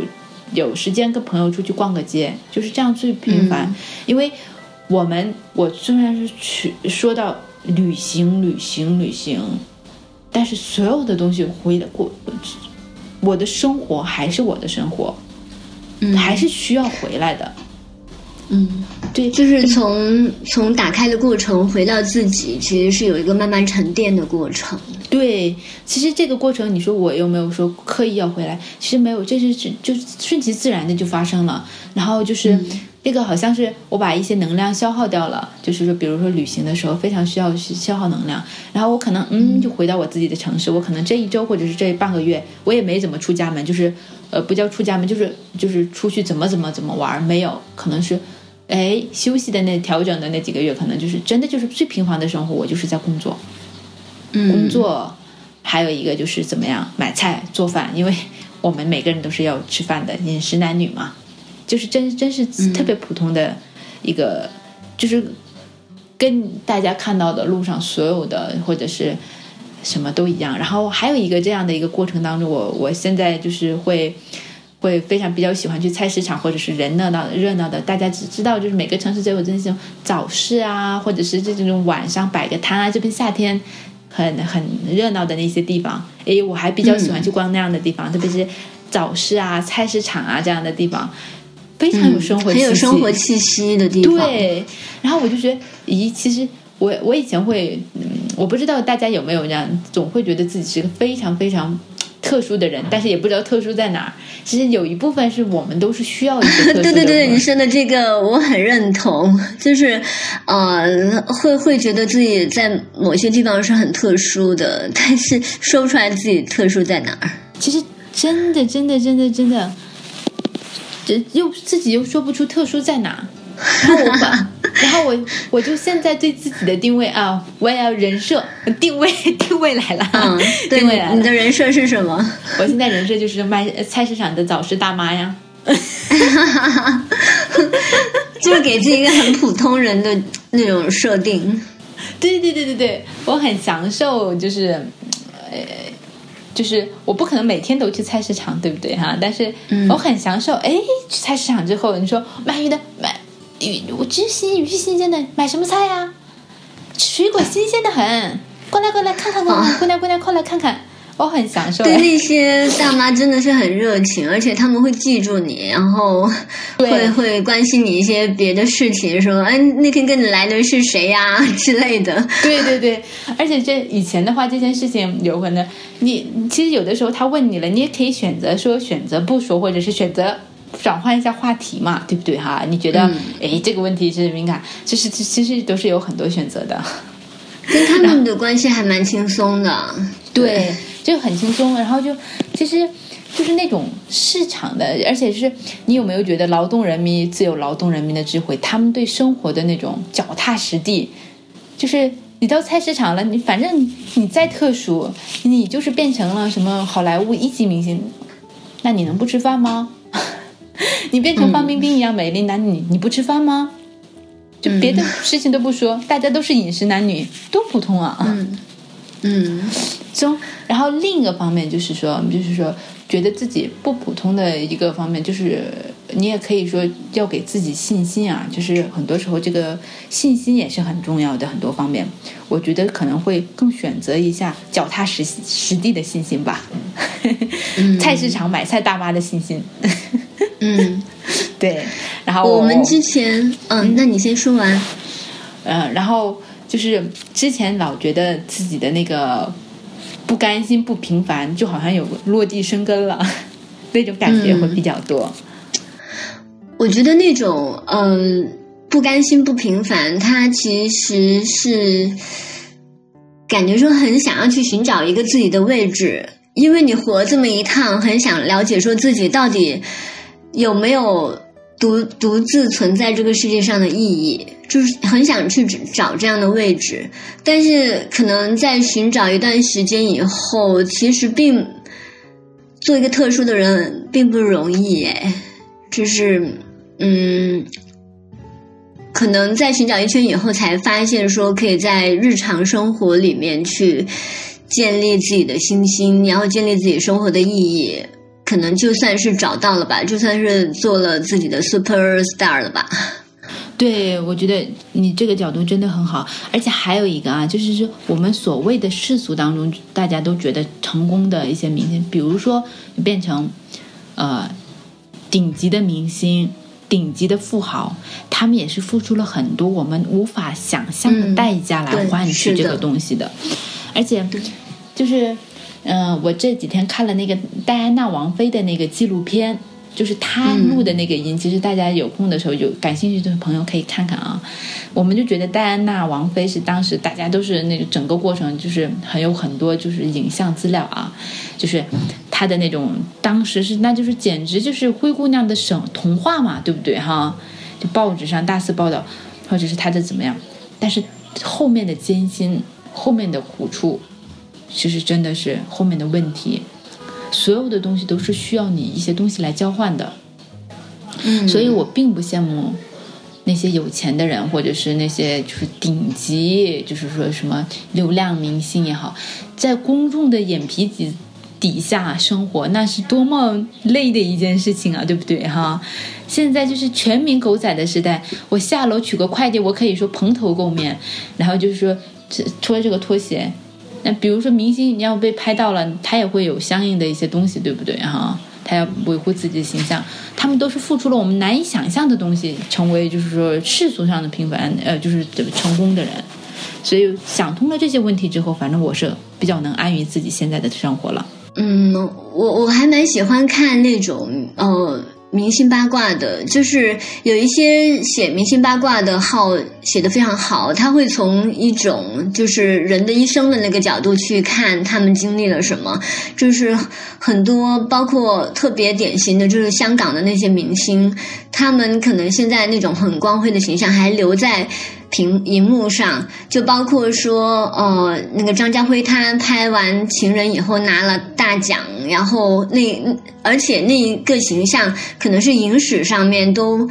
有时间跟朋友出去逛个街，就是这样最频繁。因为我们我虽然是去说到旅行，旅行，旅行，但是所有的东西回来过，我的生活还是我的生活，嗯还是需要回来的。嗯，对，就是从从打开的过程回到自己，其实是有一个慢慢沉淀的过程。对，其实这个过程，你说我又没有说刻意要回来？其实没有，这是只就顺其自然的就发生了。然后就是、这个好像是我把一些能量消耗掉了，就是说，比如说旅行的时候非常需要消耗能量，然后我可能嗯就回到我自己的城市，我可能这一周或者是这半个月我也没怎么出家门，就是呃不叫出家门，就是就是出去怎么怎么怎么玩，没有，可能是。哎，休息的那调整的那几个月，可能就是真的就是最平凡的生活，我就是在工作，嗯，工作，还有一个就是怎么样买菜做饭，因为我们每个人都是要吃饭的，饮食男女嘛，就是真真是特别普通的一个，就是跟大家看到的路上所有的或者是什么都一样。然后还有一个这样的一个过程当中，我我现在就是会。会非常比较喜欢去菜市场，或者是人热闹热闹的，大家只知道就是每个城市都有这种早市啊，或者是这种晚上摆个摊啊。这边夏天很很热闹的那些地方，诶，我还比较喜欢去逛那样的地方，特别是早市啊、菜市场啊这样的地方，非常有生活气息，很有生活气息的地方。对，然后我就觉得，咦，其实我我以前会，嗯，我不知道大家有没有这样，总会觉得自己是个非常非常。特殊的人，但是也不知道特殊在哪儿。其实有一部分是我们都是需要一些特殊的。对对对，你说的这个我很认同，就是呃，会会觉得自己在某些地方是很特殊的，但是说不出来自己特殊在哪儿。其实真的真的真的真的，这又自己又说不出特殊在哪。然后我把，然后我我就现在对自己的定位啊，我也要人设定位定位来了，嗯，定位来了。你的人设是什么？我现在人设就是卖菜市场的早市大妈呀，就是给自己一个很普通人的那种设定。对对对对对，我很享受，就是呃。就是我不可能每天都去菜市场，对不对哈？但是我很享受，哎、去菜市场之后，你说卖鱼的买鱼，我只新鱼是新鲜的，买什么菜呀？水果新鲜的很，过来过来看看看看，姑娘姑娘过来看看，我很享受。对那些大妈真的是很热情，而且他们会记住你，然后会会关心你一些别的事情，说哎那天跟你来的是谁呀、之类的。对对对，而且这以前的话，这件事情有可能你其实有的时候他问你了，你也可以选择说选择不说，或者是选择。转换一下话题嘛，对不对哈？你觉得，哎、嗯，这个问题是敏感，其实其实都是有很多选择的。跟他们的关系还蛮轻松的，对，就很轻松。然后就其实就是那种市场的，而且是你有没有觉得劳动人民自有劳动人民的智慧？他们对生活的那种脚踏实地，就是你到菜市场了，你反正你再特殊，你就是变成了什么好莱坞一级明星，那你能不吃饭吗？你变成范冰冰一样美丽，那你你不吃饭吗？就别的事情都不说，大家都是饮食男女，多普通啊！嗯。嗯，中，然后另一个方面就是说，就是说，觉得自己不普通的一个方面，就是你也可以说要给自己信心啊。就是很多时候，这个信心也是很重要的，很多方面，我觉得可能会更选择一下脚踏实实地的信心吧。菜市场买菜大妈的信心。嗯，对。然后我们之前，嗯，那你先说完。嗯，然后就是之前老觉得自己的那个不甘心、不平凡，就好像有落地生根了，那种感觉会比较多。我觉得那种呃不甘心、不平凡，它其实是感觉说很想要去寻找一个自己的位置，因为你活这么一趟，很想了解说自己到底有没有。独独自存在这个世界上的意义，就是很想去找这样的位置，但是可能在寻找一段时间以后，其实并做一个特殊的人并不容易哎，就是嗯，可能在寻找一圈以后，才发现说可以在日常生活里面去建立自己的信心，然后建立自己生活的意义。可能就算是找到了吧，就算是做了自己的 super star 了吧。对，我觉得你这个角度真的很好，而且还有一个啊，就是说我们所谓的世俗当中，大家都觉得成功的一些明星，比如说变成呃顶级的明星、顶级的富豪，他们也是付出了很多我们无法想象的代价来换取这个东西的，而且就是嗯，我这几天看了那个戴安娜王妃的那个纪录片。就是她录的那个音，其实大家有空的时候有感兴趣的朋友可以看看啊。我们就觉得戴安娜王妃是当时大家都是那个整个过程，就是很有很多就是影像资料啊，就是她的那种当时是那就是简直就是灰姑娘的神童话嘛，对不对哈？就报纸上大肆报道，或者是她的怎么样，但是后面的艰辛，后面的苦处，其实真的是后面的问题。所有的东西都是需要你一些东西来交换的，嗯，所以我并不羡慕那些有钱的人，或者是那些就是顶级，就是说什么流量明星也好，在公众的眼皮底底下生活，那是多么累的一件事情啊，对不对哈？现在就是全民狗仔的时代，我下楼取个快递，我可以说蓬头垢面，然后就是说拖这个拖鞋。那比如说明星，你要被拍到了，他也会有相应的一些东西，对不对哈？他要维护自己的形象，他们都是付出了我们难以想象的东西，成为就是说世俗上的平凡，呃，就是成功的人。所以想通了这些问题之后，反正我是比较能安于自己现在的生活了。嗯，我我还蛮喜欢看那种呃。明星八卦的，就是有一些写明星八卦的号写的非常好，他会从一种就是人的一生的那个角度去看他们经历了什么，就是很多包括特别典型的就是香港的那些明星，他们可能现在那种很光辉的形象还留在。屏荧幕上，就包括说，呃，那个张家辉他拍完《情人》以后拿了大奖，然后那而且那一个形象可能是影史上面都，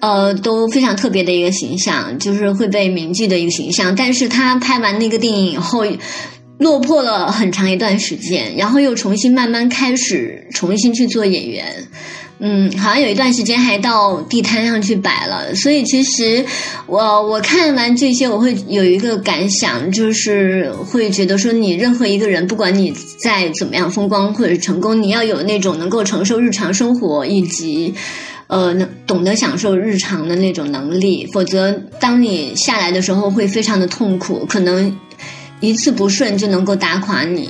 呃都非常特别的一个形象，就是会被铭记的一个形象。但是他拍完那个电影以后，落魄了很长一段时间，然后又重新慢慢开始重新去做演员。嗯，好像有一段时间还到地摊上去摆了，所以其实我我看完这些，我会有一个感想，就是会觉得说，你任何一个人，不管你再怎么样风光或者成功，你要有那种能够承受日常生活以及呃能懂得享受日常的那种能力，否则当你下来的时候会非常的痛苦，可能一次不顺就能够打垮你。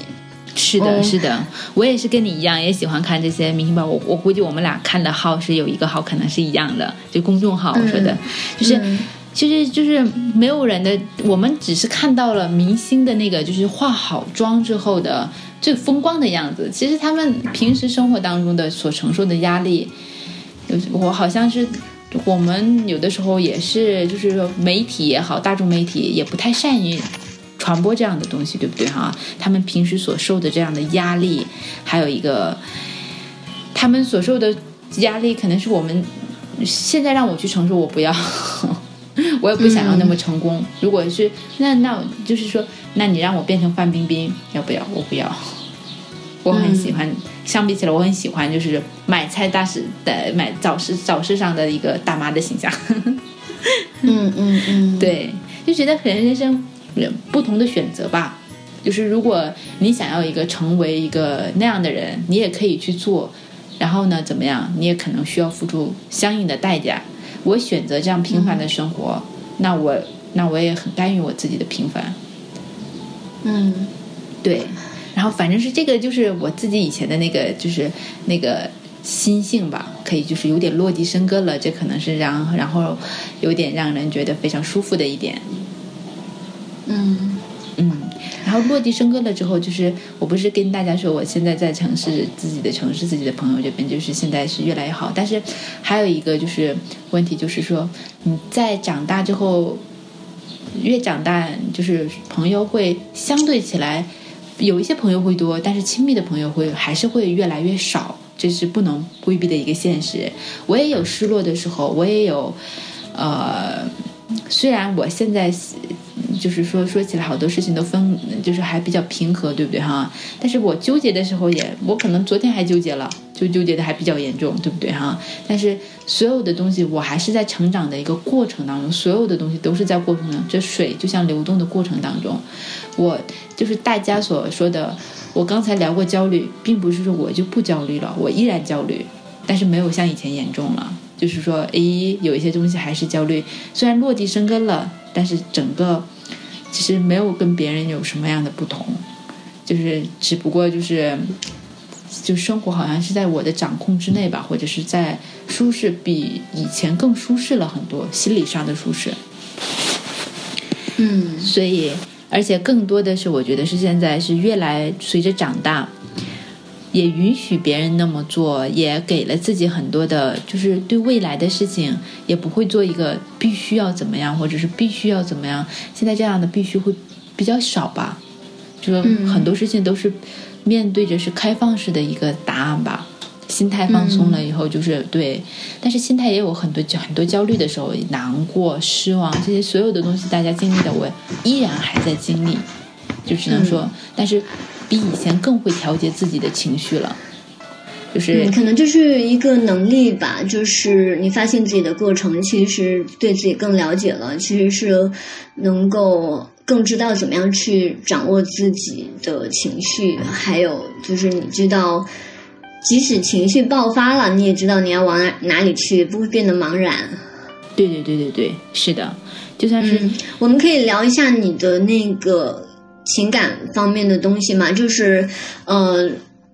是的，是的，我也是跟你一样，也喜欢看这些明星吧。我我估计我们俩看的号是有一个号可能是一样的，就公众号说的，就是其实就是没有人的，我们只是看到了明星的那个就是化好妆之后的最风光的样子。其实他们平时生活当中的所承受的压力，我好像是我们有的时候也是，就是媒体也好，大众媒体也不太善于。传播这样的东西，对不对哈？他们平时所受的这样的压力，还有一个，他们所受的压力，可能是我们现在让我去承受，我不要，我也不想要那么成功。如果是那那，就是说，那你让我变成范冰冰，要不要？我不要。我很喜欢，相比起来，我很喜欢就是买菜大师的买早市早市上的一个大妈的形象。嗯嗯嗯，对，就觉得可能人生。不同的选择吧，就是如果你想要一个成为一个那样的人，你也可以去做。然后呢，怎么样？你也可能需要付出相应的代价。我选择这样平凡的生活，那我那我也很甘于我自己的平凡。嗯，对。然后反正是这个，就是我自己以前的那个，就是那个心性吧，可以就是有点落地生根了。这可能是让然后有点让人觉得非常舒服的一点。嗯嗯，然后落地生根了之后，就是我不是跟大家说，我现在在城市自己的城市自己的朋友这边，就是现在是越来越好。但是还有一个就是问题，就是说你在长大之后，越长大，就是朋友会相对起来有一些朋友会多，但是亲密的朋友会还是会越来越少，这是不能规避的一个现实。我也有失落的时候，我也有呃，虽然我现在。就是说，说起来好多事情都分，就是还比较平和，对不对哈？但是我纠结的时候也，我可能昨天还纠结了，就纠结的还比较严重，对不对哈？但是所有的东西，我还是在成长的一个过程当中，所有的东西都是在过程当中。这水就像流动的过程当中，我就是大家所说的。我刚才聊过焦虑，并不是说我就不焦虑了，我依然焦虑，但是没有像以前严重了。就是说，诶，有一些东西还是焦虑，虽然落地生根了，但是整个其实没有跟别人有什么样的不同，就是只不过就是。就生活好像是在我的掌控之内吧，或者是在舒适，比以前更舒适了很多，心理上的舒适。嗯，所以，而且更多的是，我觉得是现在是越来随着长大，也允许别人那么做，也给了自己很多的，就是对未来的事情也不会做一个必须要怎么样，或者是必须要怎么样。现在这样的必须会比较少吧，就是很多事情都是。面对着是开放式的一个答案吧，心态放松了以后就是对，但是心态也有很多很多焦虑的时候，难过、失望这些所有的东西，大家经历的我依然还在经历，就只能说，但是比以前更会调节自己的情绪了，就是可能就是一个能力吧，就是你发现自己的过程，其实对自己更了解了，其实是能够。更知道怎么样去掌握自己的情绪，还有就是你知道，即使情绪爆发了，你也知道你要往哪哪里去，不会变得茫然。对对对对对，是的，就算是我们可以聊一下你的那个情感方面的东西嘛？就是呃，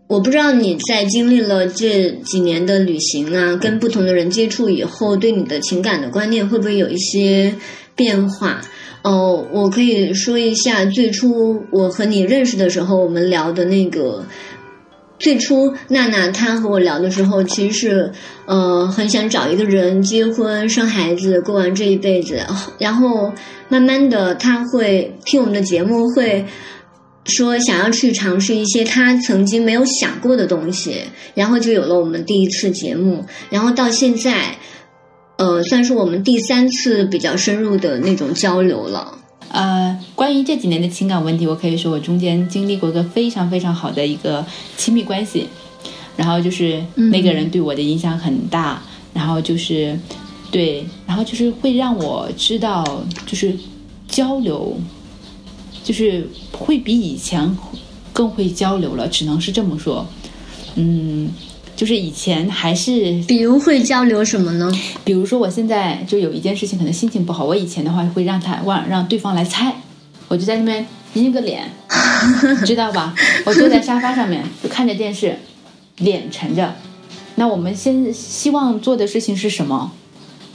我不知道你在经历了这几年的旅行啊，跟不同的人接触以后，对你的情感的观念会不会有一些变化？哦，我可以说一下最初我和你认识的时候，我们聊的那个。最初娜娜她和我聊的时候，其实是呃很想找一个人结婚生孩子过完这一辈子，然后慢慢的她会听我们的节目，会说想要去尝试一些她曾经没有想过的东西，然后就有了我们第一次节目，然后到现在。呃，算是我们第三次比较深入的那种交流了。呃，关于这几年的情感问题，我可以说我中间经历过一个非常非常好的一个亲密关系，然后就是那个人对我的影响很大，然后就是对，然后就是会让我知道，就是交流，就是会比以前更会交流了，只能是这么说，嗯。就是以前还是，比如会交流什么呢？比如说我现在就有一件事情，可能心情不好。我以前的话会让他让让对方来猜，我就在那边阴个脸，知道吧？我坐在沙发上面就看着电视，脸沉着。那我们先希望做的事情是什么？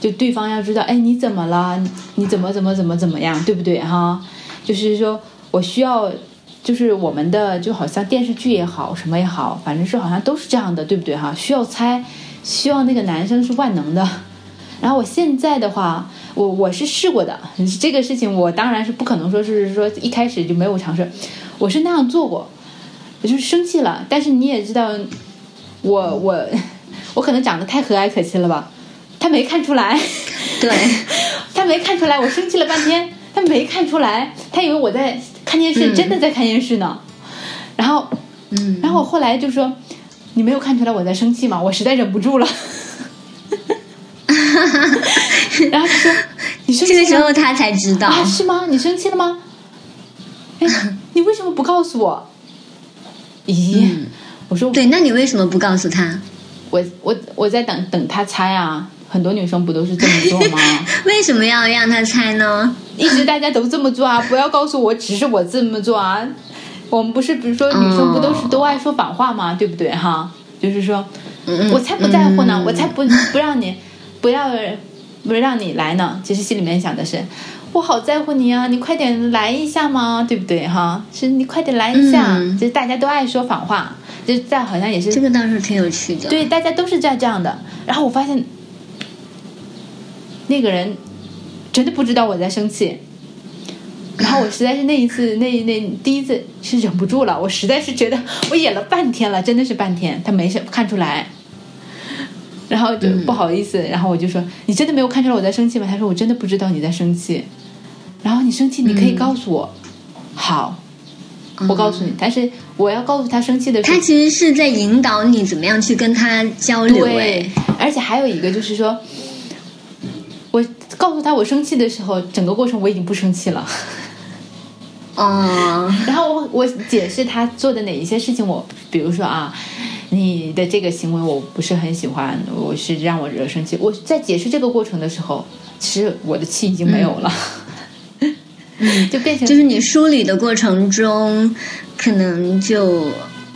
就对方要知道，哎，你怎么了？你怎么怎么怎么怎么样，对不对？哈，就是说我需要。就是我们的就好像电视剧也好，什么也好，反正是好像都是这样的，对不对哈？需要猜，希望那个男生是万能的。然后我现在的话，我我是试过的这个事情，我当然是不可能说是说一开始就没有尝试，我是那样做过，我就是生气了。但是你也知道，我我 我可能长得太和蔼可亲了吧？他没看出来，对 他没看出来，我生气了半天，他没看出来，他以为我在。看电视，真的在看电视呢。然后，嗯，然后我后来就说：“你没有看出来我在生气吗？我实在忍不住了。”然后他说：“你生气这个时候他才知道啊？是吗？你生气了吗？哎，你为什么不告诉我？咦，我说对，那你为什么不告诉他？我我我在等等他猜啊。很多女生不都是这么做吗？为什么要让他猜呢？一直大家都这么做啊！不要告诉我，只是我这么做啊！我们不是，比如说女生不都是都爱说反话吗？对不对？哈，就是说，我才不在乎呢，我才不不让你，不要不让你来呢。其实心里面想的是，我好在乎你啊，你快点来一下嘛，对不对？哈，是你快点来一下。就是大家都爱说反话，就在好像也是这个倒是挺有趣的。对，大家都是在这样的。然后我发现。那个人真的不知道我在生气，然后我实在是那一次那那第一次是忍不住了，我实在是觉得我演了半天了，真的是半天，他没看出来，然后就不好意思，然后我就说你真的没有看出来我在生气吗？他说我真的不知道你在生气，然后你生气你可以告诉我，好，我告诉你，但是我要告诉他生气的时候，他其实是在引导你怎么样去跟他交流。哎。对，，而且还有一个就是说，我告诉他我生气的时候，整个过程我已经不生气了。嗯，然后我我解释他做的哪一些事情我，比如说啊，你的这个行为我不是很喜欢，我是让我惹生气。我在解释这个过程的时候，其实我的气已经没有了，就变成就是你梳理的过程中，可能就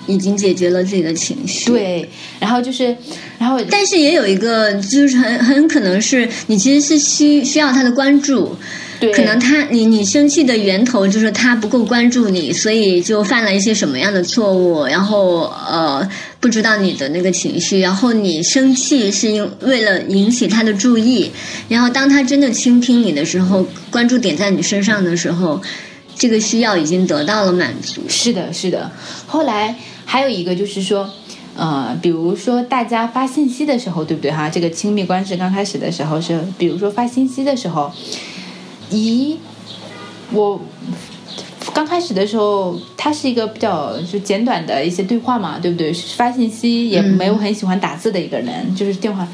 已经解决了自己的情绪。。对，然后就是，然后但是也有一个，就是很很可能是你其实是需需要他的关注，对可能他你你生气的源头就是他不够关注你，所以就犯了一些什么样的错误，然后呃不知道你的那个情绪，然后你生气是因为了引起他的注意，然后当他真的倾听你的时候，关注点在你身上的时候，这个需要已经得到了满足。是的，是的。后来还有一个就是说，呃，比如说大家发信息的时候，对不对哈？这个亲密关系刚开始的时候是，比如说发信息的时候，咦，我刚开始的时候，它是一个比较就简短的一些对话嘛，对不对？发信息也没有很喜欢打字的一个人，就是电话。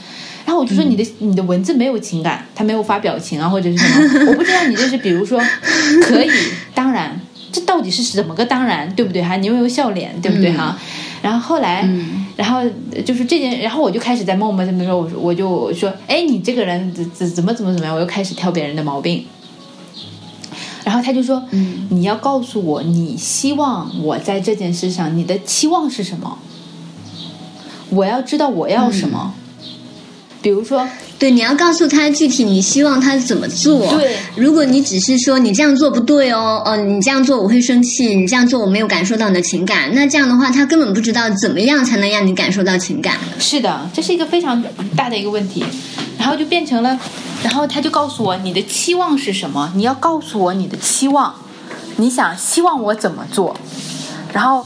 然后我就说你的、你的文字没有情感，他没有发表情啊或者是什么，我不知道你这是比如说可以，当然，这到底是怎么个当然，对不对哈？你又有笑脸，对不对哈？然后后来，然后就是这件，然后我就开始在默默这么说，我说我就说，哎，你这个人怎怎怎么怎么怎么样，我又开始挑别人的毛病。然后他就说，嗯你要告诉我，你希望我在这件事上，你的期望是什么？我要知道我要什么。比如说，对，你要告诉他具体你希望他怎么做。对，如果你只是说你这样做不对哦，哦，你这样做我会生气，你这样做我没有感受到你的情感，那这样的话，他根本不知道怎么样才能让你感受到情感。是的，这是一个非常大的一个问题，然后就变成了，然后他就告诉我你的期望是什么，你要告诉我你的期望，你想希望我怎么做，然后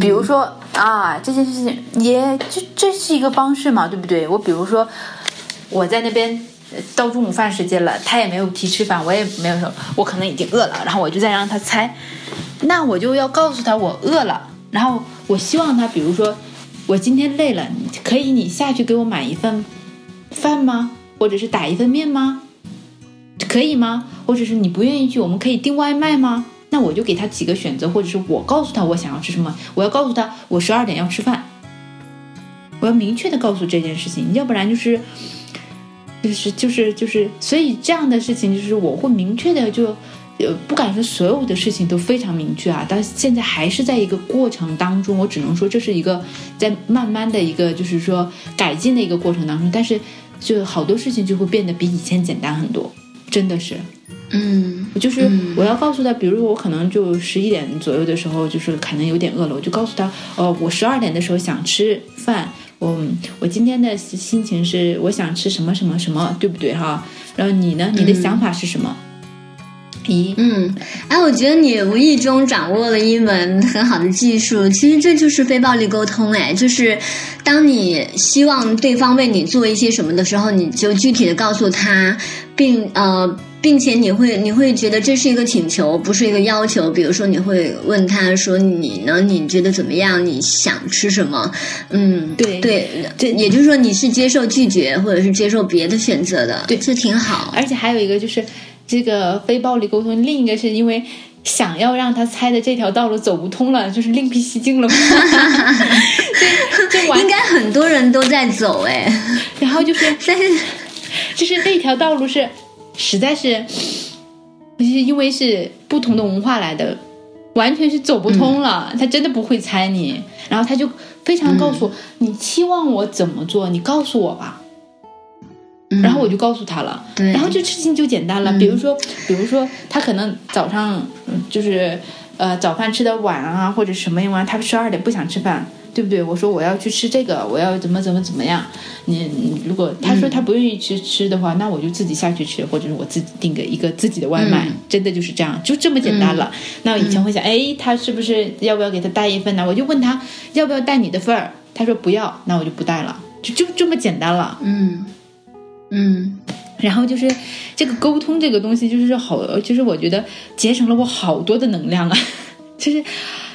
比如说、啊这件事情也这这是一个方式嘛，对不对？我比如说我在那边。到中午饭时间了，他也没有提吃饭，我也没有说，我可能已经饿了，然后我就再让他猜，那我就要告诉他我饿了，然后我希望他，比如说我今天累了，可以你下去给我买一份饭吗？或者是打一份面吗？可以吗？或者是你不愿意去，我们可以订外卖吗？那我就给他几个选择，或者是我告诉他我想要吃什么，我要告诉他我十二点要吃饭，我要明确的告诉这件事情，要不然就是就是就是就是，所以这样的事情就是我会明确的就。呃，不敢说所有的事情都非常明确啊，但现在还是在一个过程当中，我只能说这是一个在慢慢的一个就是说改进的一个过程当中，但是就好多事情就会变得比以前简单很多，真的是。嗯就是我要告诉他，比如我可能就十一点左右的时候，就是可能有点饿了，我就告诉他，哦，我十二点的时候想吃饭，我我今天的心情是我想吃什么什么什么，对不对哈？然后你呢，你的想法是什么？咦，嗯，哎，我觉得你无意中掌握了一门很好的技术，其实这就是非暴力沟通。哎，就是当你希望对方为你做一些什么的时候，你就具体的告诉他，并呃。并且你会你会觉得这是一个请求，不是一个要求。比如说，你会问他说：“你呢？你觉得怎么样？你想吃什么？”嗯，对对，这也就是说你是接受拒绝或者是接受别的选择的，对这挺好。而且还有一个就是这个非暴力沟通，另一个是因为想要让他猜的这条道路走不通了，就是另辟蹊径了嘛。这这完 应该很多人都在走哎，然后就是 但是就是那条道路是实在是，就是因为是不同的文化来的，完全是走不通了。他真的不会猜你，然后他就非常告诉我、你期望我怎么做，你告诉我吧。然后我就告诉他了，然后这事情就简单了。比如说，比如说他可能早上嗯就是呃早饭吃的晚啊，或者什么样，他十二点不想吃饭，对不对？我说我要去吃这个，我要怎么怎么怎么样。你你如果他说他不愿意去吃的话，那我就自己下去吃，或者是我自己订个一个自己的外卖，真的就是这样，就这么简单了。那我以前会想，哎，他是不是要不要给他带一份呢？我就问他要不要带你的份儿，他说不要，那我就不带了，就就这么简单了。嗯嗯然后就是这个沟通这个东西，就是好，就是我觉得节省了我好多的能量啊。就是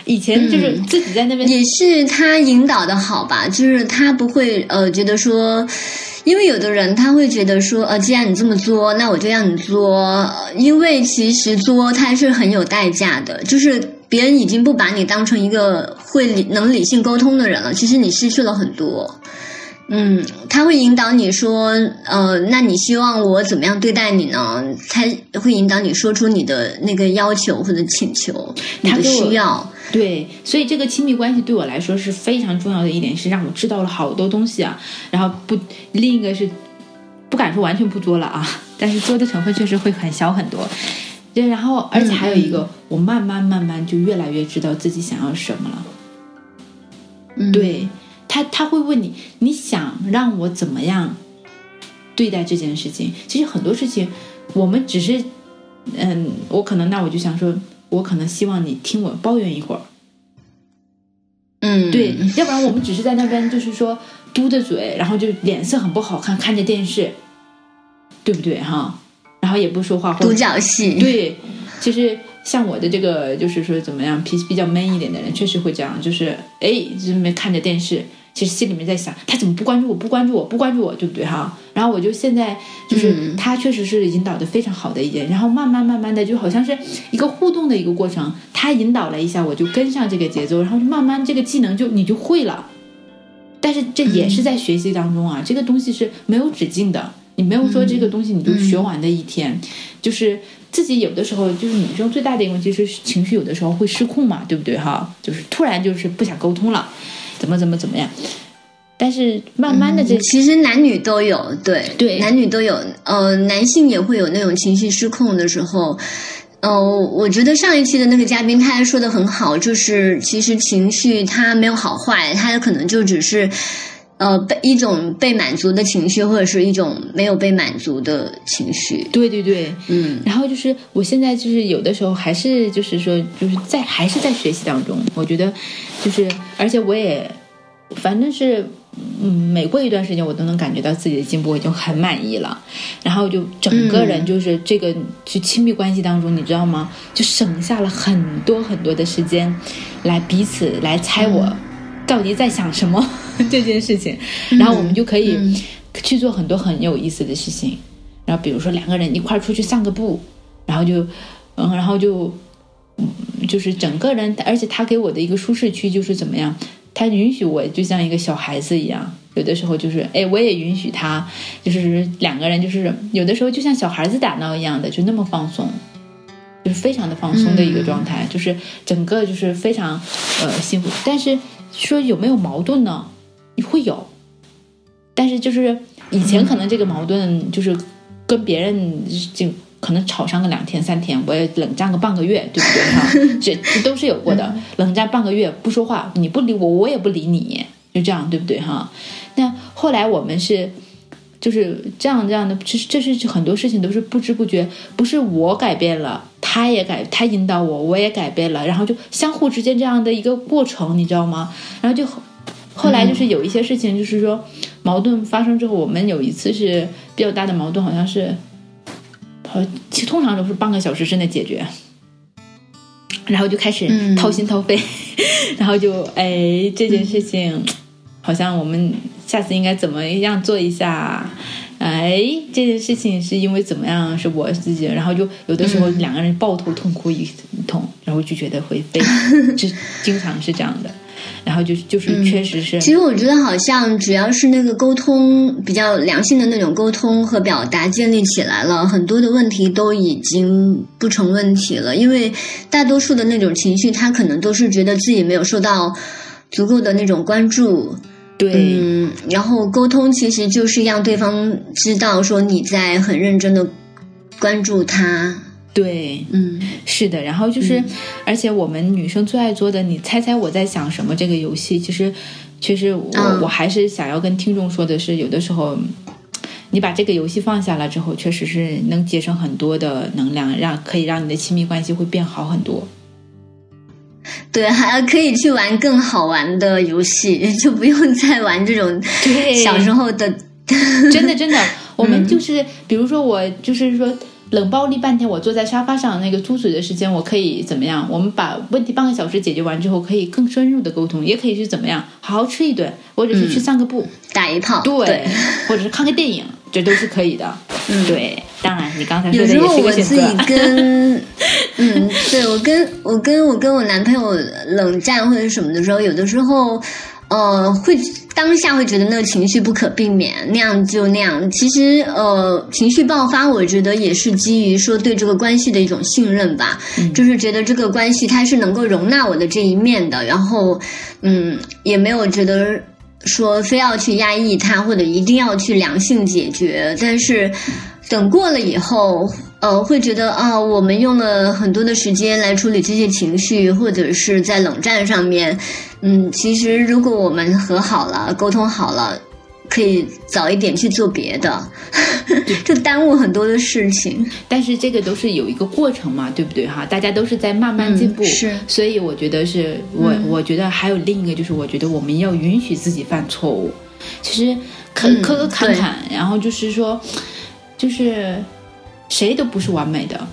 以前就是自己在那边，也是他引导的好吧，就是他不会呃觉得说。因为有的人他会觉得说，呃，既然你这么作，那我就让你作。因为其实作它是很有代价的，就是别人已经不把你当成一个会理能理性沟通的人了，其实你失去了很多。嗯，他会引导你说，呃，那你希望我怎么样对待你呢？他会引导你说出你的那个要求或者请求，你的需要。对，所以这个亲密关系对我来说是非常重要的一点，是让我知道了好多东西啊。然后不，另一个是不敢说完全不作了啊，但是作的成分确实会很小很多。对，然后而且还有一个，我慢慢慢慢就越来越知道自己想要什么了。嗯，对。他他会问你，你想让我怎么样对待这件事情？其实很多事情，我们只是，嗯，我可能那我就想说，我可能希望你听我抱怨一会儿，嗯，对，要不然我们只是在那边就是说嘟着嘴，然后就脸色很不好看，看着电视，对不对哈？然后也不说话，独角戏，对，其实。像我的这个，就是说怎么样，脾气比较闷一点的人，确实会这样，就是哎，这边看着电视，其实心里面在想，他怎么不关注我，不关注我，不关注我，对不对哈？然后我就现在就是他确实是引导的非常好的一点，然后慢慢慢慢的就好像是一个互动的一个过程，他引导了一下，我就跟上这个节奏，然后就慢慢这个技能就你就会了。但是这也是在学习当中啊，这个东西是没有止境的，你没有说这个东西你就学完的一天，就是。自己有的时候就是女生最大的一个问题是情绪有的时候会失控嘛，对不对哈？就是突然就是不想沟通了，怎么怎么怎么样？但是慢慢的这其实男女都有，对对，男女都有。呃，男性也会有那种情绪失控的时候。呃，我觉得上一期的那个嘉宾他还说的很好，就是其实情绪它没有好坏，它可能就只是。呃，被一种被满足的情绪，或者是一种没有被满足的情绪。对对对，嗯。然后就是我现在就是有的时候还是就是说就是在还是在学习当中。我觉得就是而且我也反正是嗯，每过一段时间我都能感觉到自己的进步，我已经很满意了。然后就整个人就是这个就亲密关系当中，你知道吗？就省下了很多很多的时间，来彼此来猜我。到底在想什么 这件事情，然后我们就可以去做很多很有意思的事情。然后比如说两个人一块出去散个步，然后就嗯，然后就嗯就是整个人，而且他给我的一个舒适区就是怎么样，他允许我就像一个小孩子一样，有的时候就是哎，我也允许他，就是两个人就是有的时候就像小孩子打闹一样的，就那么放松，就是非常的放松的一个状态，就是整个就是非常呃幸福，但是。说有没有矛盾呢？你会有，但是就是以前可能这个矛盾就是跟别人就可能吵上个两天三天，我也冷战个半个月，对不对哈？这这都是有过的，冷战半个月不说话，你不理我，我也不理你，就这样，对不对哈？那后来我们是就是这样这样的，其实这是很多事情都是不知不觉，不是我改变了。他也改，他引导我，我也改变了，然后就相互之间这样的一个过程，你知道吗？然后就后来就是有一些事情，就是说矛盾发生之后，我们有一次是比较大的矛盾，好像是，好，其实通常都是半个小时之内解决，然后就开始掏心掏肺，然后就哎这件事情，好像我们下次应该怎么样做一下。哎，这件事情是因为怎么样？是我自己，然后就有的时候两个人抱头痛哭一通，然后就觉得会被 就经常是这样的，然后就就是确实是。其实我觉得好像只要是那个沟通比较良性的那种沟通和表达建立起来了，很多的问题都已经不成问题了。因为大多数的那种情绪，他可能都是觉得自己没有受到足够的那种关注。对，嗯，然后沟通其实就是让对方知道说你在很认真的关注他。对，嗯，是的。然后就是，而且我们女生最爱做的，你猜猜我在想什么？这个游戏其实，其实我我还是想要跟听众说的是，有的时候你把这个游戏放下了之后，确实是能节省很多的能量，让可以让你的亲密关系会变好很多。对，还可以去玩更好玩的游戏，就不用再玩这种小时候的。真的，真的，我们就是，比如说我就是说，冷暴力半天，我坐在沙发上那个嘟嘴的时间，我可以怎么样？我们把问题半个小时解决完之后，可以更深入的沟通，也可以去怎么样？好好吃一顿，或者是去散个步，打一炮，对，或者是看个电影，这都是可以的。嗯，对，当然你刚才说有的也是时候我自。己跟，嗯，对我跟我跟我跟我男朋友冷战或者什么的时候，有的时候，呃，会当下会觉得那个情绪不可避免，那样就那样。其实，呃，情绪爆发，我觉得也是基于说对这个关系的一种信任吧，就是觉得这个关系它是能够容纳我的这一面的，然后，嗯，也没有觉得。说非要去压抑它，或者一定要去良性解决，但是等过了以后，呃，会觉得啊，我们用了很多的时间来处理这些情绪，或者是在冷战上面，嗯，其实如果我们和好了，沟通好了，可以早一点去做别的，就耽误很多的事情。但是这个都是有一个过程嘛，对不对哈？大家都是在慢慢进步，嗯是所以我觉得是我，嗯我觉得还有另一个就是，我觉得我们要允许自己犯错误。其实磕嗯磕磕坎坎，然后就是说，就是谁都不是完美的，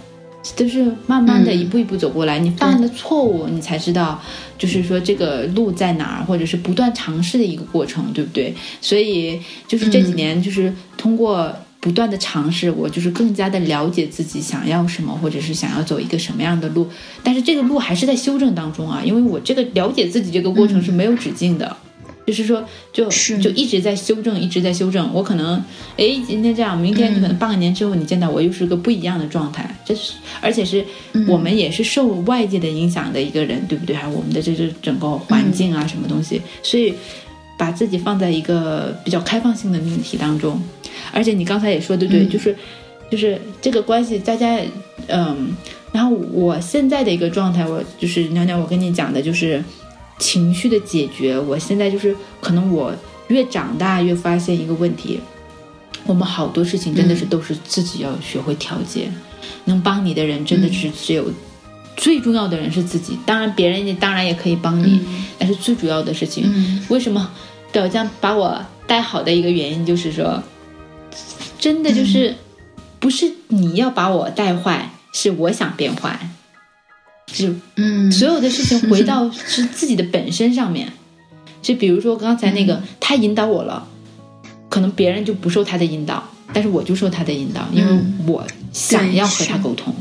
都是慢慢的嗯一步一步走过来。你犯了错误，你才知道，就是说这个路在哪儿，或者是不断尝试的一个过程，对不对？所以就是这几年，就是通过不断的尝试，我就是更加的了解自己想要什么，或者是想要走一个什么样的路。但是这个路还是在修正当中啊，因为我这个了解自己这个过程是没有止境的。就是说，就就一直在修正，一直在修正。我可能，哎，今天这样，明天可能半个年之后你见到我又是个不一样的状态。这是，而且是我们也是受外界的影响的一个人，对不对？还有我们的这个整个环境啊，什么东西，所以把自己放在一个比较开放性的命题当中。而且你刚才也说的对，就是就是这个关系，大家嗯，然后我现在的一个状态，我就是娘娘，我跟你讲的就是。情绪的解决，我现在就是可能我越长大越发现一个问题，我们好多事情真的是都是自己要学会调节，能帮你的人真的是只有、最重要的人是自己，当然别人也当然也可以帮你，但是最主要的事情，为什么表匠把我带好的一个原因就是说，真的就是、不是你要把我带坏，是我想变坏。就嗯，所有的事情回到 是自己的本身上面，就比如说刚才那个，他引导我了，可能别人就不受他的引导，但是我就受他的引导，因为我想要和他沟通。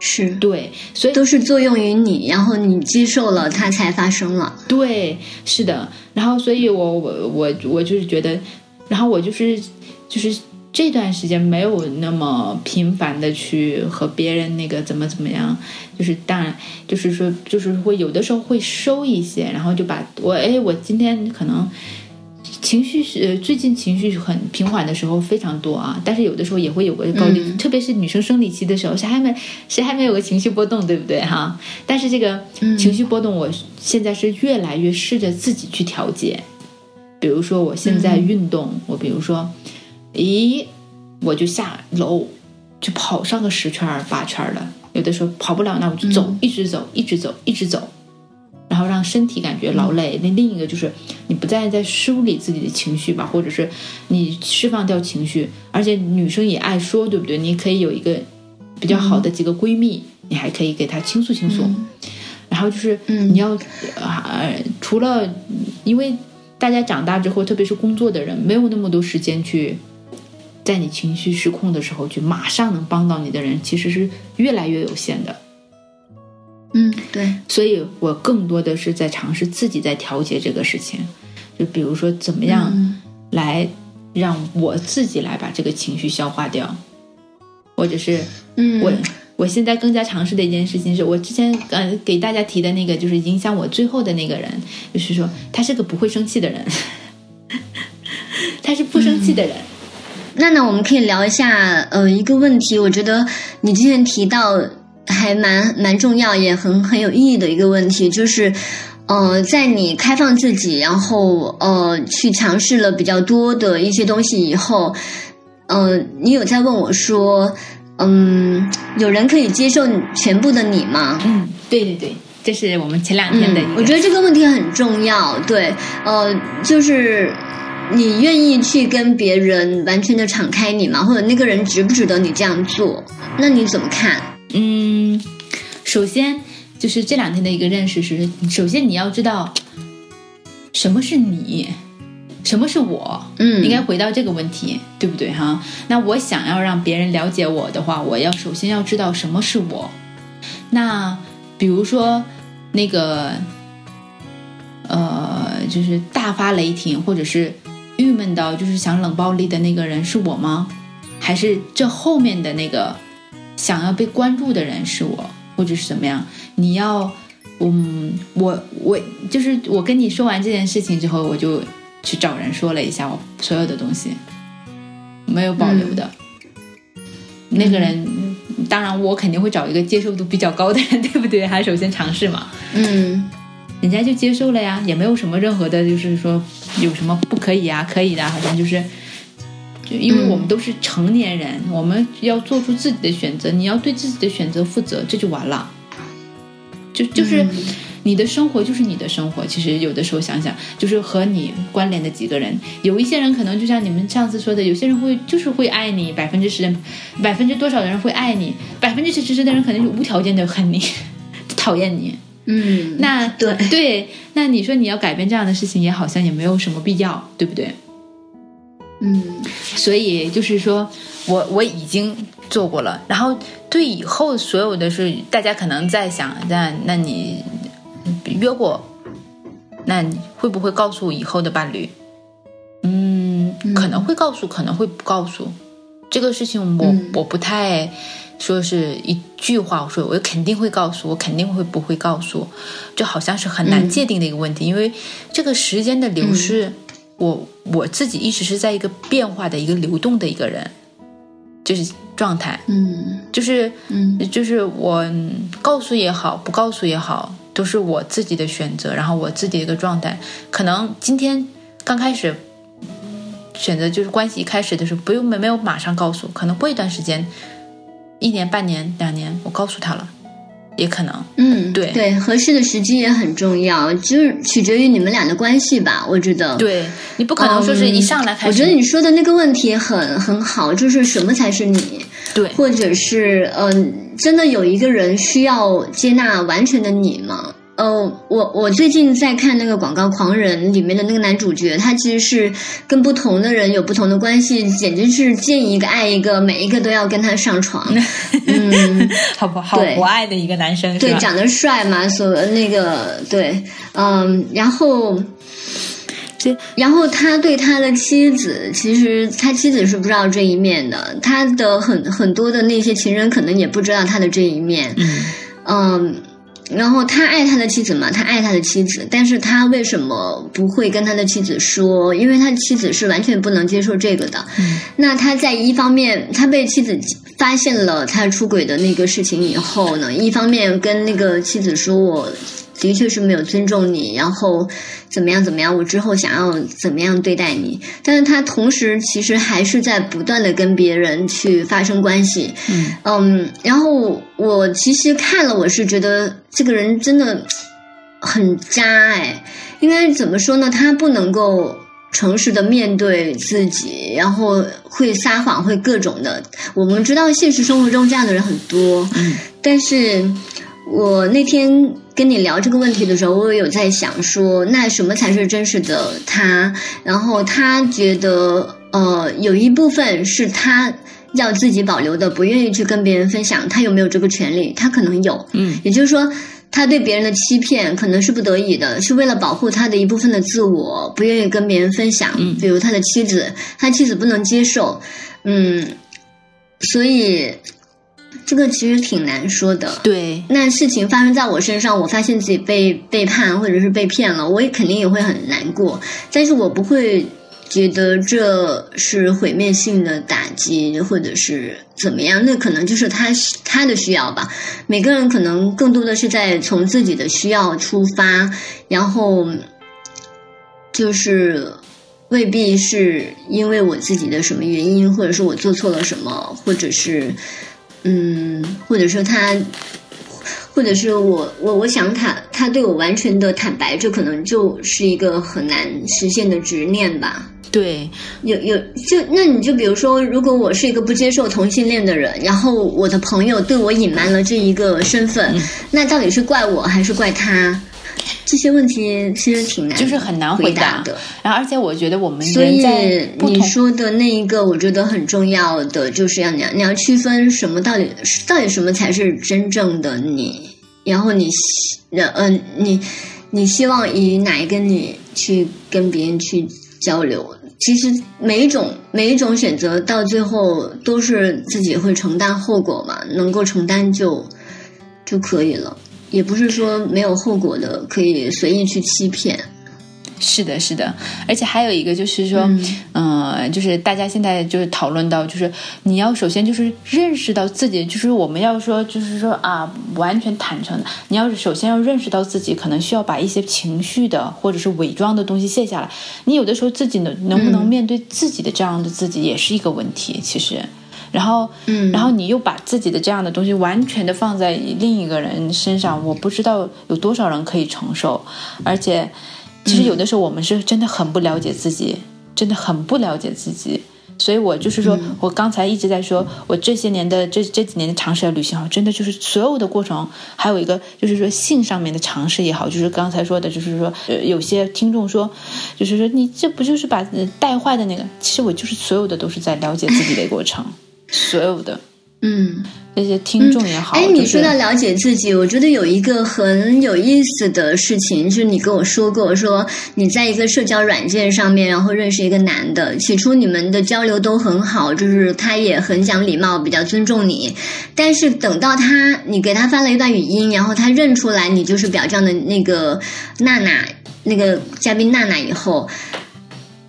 是对，所以都是作用于你，然后你接受了，它才发生了。对，是的。然后，所以我我我我就是觉得，然后我就是就是这段时间没有那么频繁的去和别人那个怎么怎么样，就是当然就是说就是会有的时候会收一些，然后就把我哎我今天可能。情绪是呃最近情绪很平缓的时候非常多啊，但是有的时候也会有个高低，特别是女生生理期的时候，谁还没谁还没有个情绪波动，对不对哈？但是这个情绪波动，我现在是越来越试着自己去调节。比如说我现在运动，我比如说，咦，我就下楼就跑上个十圈儿八圈儿了，有的时候跑不了，那我就走，一直走，一直走，一直走。然后让身体感觉劳累。那、另一个就是你不再在梳理自己的情绪吧，或者是你释放掉情绪。而且女生也爱说，对不对？你可以有一个比较好的几个闺蜜，你还可以给她倾诉倾诉。然后就是你要呃，除了因为大家长大之后，特别是工作的人，没有那么多时间去。在你情绪失控的时候，去马上能帮到你的人，其实是越来越有限的。嗯，对，所以我更多的是在尝试自己在调节这个事情，就比如说怎么样来让我自己来把这个情绪消化掉，或者是嗯，我我现在更加尝试的一件事情是我之前呃给大家提的那个，就是影响我最后的那个人，就是说他是个不会生气的人，他是不生气的人。娜娜，我们可以聊一下呃一个问题，我觉得你之前提到。还蛮蛮重要，也很很有意义的一个问题，就是，呃，在你开放自己，然后呃去尝试了比较多的一些东西以后，呃，你有在问我说，嗯，有人可以接受全部的你吗？嗯，对对对，这是我们前两天的一个、嗯。我觉得这个问题很重要，对，呃，就是你愿意去跟别人完全的敞开你吗？或者那个人值不值得你这样做？那你怎么看？嗯，首先就是这两天的一个认识是，首先你要知道什么是你，什么是我，嗯应该回到这个问题，对不对哈？那我想要让别人了解我的话，我要首先要知道什么是我。那比如说那个呃，就是大发雷霆，或者是郁闷到就是想冷暴力的那个人是我吗？还是这后面的那个想要被关注的人是我，或者是怎么样？你要，嗯，我我就是我跟你说完这件事情之后，我就去找人说了一下我所有的东西，没有保留的。那个人，当然我肯定会找一个接受度比较高的人，对不对？还首先尝试嘛。嗯人家就接受了呀，也没有什么任何的，就是说有什么不可以啊，可以的，好像就是，就因为我们都是成年人，我们要做出自己的选择，你要对自己的选择负责，这就完了。就就是你的生活就是你的生活，其实有的时候想想，就是和你关联的几个人，有一些人可能就像你们上次说的，有些人会就是会爱你百分之十，百分之多少的人会爱你，百分之七十的人肯定是无条件的恨你，讨厌你。嗯，那对 对，那你说你要改变这样的事情，也好像也没有什么必要，对不对？嗯所以就是说我我已经做过了，然后对以后所有的事，大家可能在想，那那你约过，那你会不会告诉以后的伴侣？嗯，可能会告诉，可能会不告诉。这个事情我、嗯我不太说是一句话，我说我肯定会告诉，我肯定会不会告诉，就好像是很难嗯界定的一个问题，因为这个时间的流逝，我我自己一直是在一个变化的一个流动的一个人，就是状态，嗯。就是嗯。就是我嗯告诉也好，不告诉也好，都是我自己的选择，然后我自己的一个状态。可能今天刚开始选择就是关系一开始的时候，不用没没有马上告诉，可能过一段时间，一年、半年、两年，我告诉他了，也可能。嗯，对对，合适的时机也很重要，就是取决于你们俩的关系吧，我觉得。对你不可能说是一上来开始，嗯我觉得你说的那个问题很很好，就是什么才是你，对或者是嗯、真的有一个人需要接纳完全的你吗？呃，我我最近在看那个《广告狂人》里面的那个男主角，他其实是跟不同的人有不同的关系，简直是见一个爱一个，每一个都要跟他上床。嗯，好不好对博爱的一个男生，对，长得帅嘛，所那个对，嗯，然后这然后他对他的妻子，其实他妻子是不知道这一面的，他的很很多的那些情人可能也不知道他的这一面，嗯嗯。然后他爱他的妻子嘛，他爱他的妻子，但是他为什么不会跟他的妻子说？因为他的妻子是完全不能接受这个的。嗯那他在一方面，他被妻子发现了他出轨的那个事情以后呢，一方面跟那个妻子说，我的确是没有尊重你，然后怎么样怎么样，我之后想要怎么样对待你，但是他同时其实还是在不断的跟别人去发生关系，嗯嗯，然后我其实看了，我是觉得这个人真的很渣哎，应该怎么说呢？他不能够诚实的面对自己，然后会撒谎，会各种的。我们知道现实生活中这样的人很多，嗯但是我那天跟你聊这个问题的时候，我有在想说，那什么才是真实的他？然后他觉得，呃，有一部分是他要自己保留的，不愿意去跟别人分享，他有没有这个权利？他可能有，嗯也就是说。他对别人的欺骗可能是不得已的，是为了保护他的一部分的自我，不愿意跟别人分享。嗯比如他的妻子，他妻子不能接受，嗯，所以这个其实挺难说的。对，那事情发生在我身上，我发现自己被背叛或者是被骗了，我也肯定也会很难过，但是我不会觉得这是毁灭性的打击，或者是怎么样，那可能就是他他的需要吧。每个人可能更多的是在从自己的需要出发，然后就是未必是因为我自己的什么原因，或者是我做错了什么，或者是嗯，或者说他或者是我我我想他他对我完全的坦白，这可能就是一个很难实现的执念吧。对，有有就那你就比如说，如果我是一个不接受同性恋的人，然后我的朋友对我隐瞒了这一个身份，那到底是怪我还是怪他？这些问题其实挺难，就是很难回答的。然后，而且我觉得我们所以你说的那一个，我觉得很重要的，就是要你要你要区分什么到底到底什么才是真正的你，然后你呃嗯你你希望以哪一个你去跟别人去交流？其实每一种每一种选择到最后都是自己会承担后果嘛，能够承担就就可以了。也不是说没有后果的，可以随意去欺骗。是的，是的，而且还有一个就是说，嗯，就是大家现在就是讨论到，就是你要首先就是认识到自己，就是我们要说，就是说啊，完全坦诚的，你要是首先要认识到自己，可能需要把一些情绪的或者是伪装的东西卸下来。你有的时候自己能能不能面对自己的这样的自己，也是一个问题，其实。然后，嗯，然后你又把自己的这样的东西完全的放在另一个人身上，我不知道有多少人可以承受。而且，其实有的时候我们是真的很不了解自己，真的很不了解自己。所以我就是说，我刚才一直在说，我这些年的这这几年的尝试旅行好，真的就是所有的过程，还有一个就是说性上面的尝试也好，就是刚才说的，就是说，呃，有些听众说，就是说你这不就是把带坏的那个？其实我就是所有的都是在了解自己的过程。所有的，嗯，那些听众也好，哎，你说到了解自己，我觉得有一个很有意思的事情，就是你跟我说过，说你在一个社交软件上面，然后认识一个男的，起初你们的交流都很好，就是他也很讲礼貌，比较尊重你，但是等到他你给他发了一段语音，然后他认出来你就是表彰的那个娜娜，那个嘉宾娜娜以后。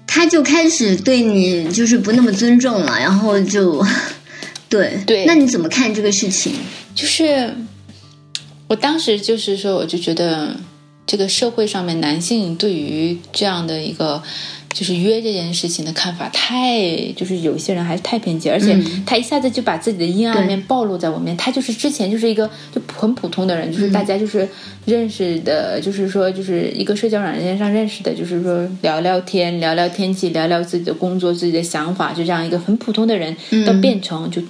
他就开始对你就是不那么尊重了，然后就，对对，那你怎么看这个事情？就是我当时就是说，我就觉得这个社会上面男性对于这样的一个。就是约这件事情的看法太，就是有些人还是太偏激，而且他一下子就把自己的阴暗面暴露在我面。他就是之前就是一个就很普通的人，就是大家就是认识的，就是说就是一个社交软件上认识的，就是说聊聊天、聊聊天气、聊聊自己的工作、自己的想法，就这样一个很普通的人，到变成就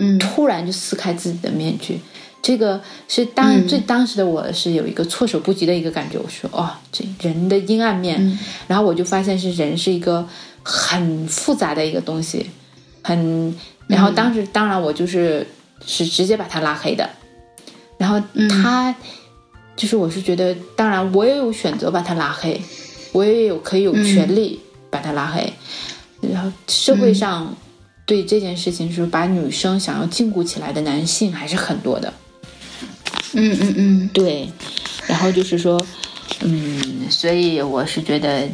嗯。突然就撕开自己的面具。这个是当最当时的我是有一个措手不及的一个感觉，我说哦，这人的阴暗面，然后我就发现是人是一个很复杂的一个东西，很，然后当时当然我就是是直接把他拉黑的，然后他就是我是觉得，当然我也有选择把他拉黑，我也有可以有权利把他拉黑，然后社会上对这件事情是把女生想要禁锢起来的男性还是很多的。嗯嗯嗯，对，然后就是说，嗯，所以我是觉得，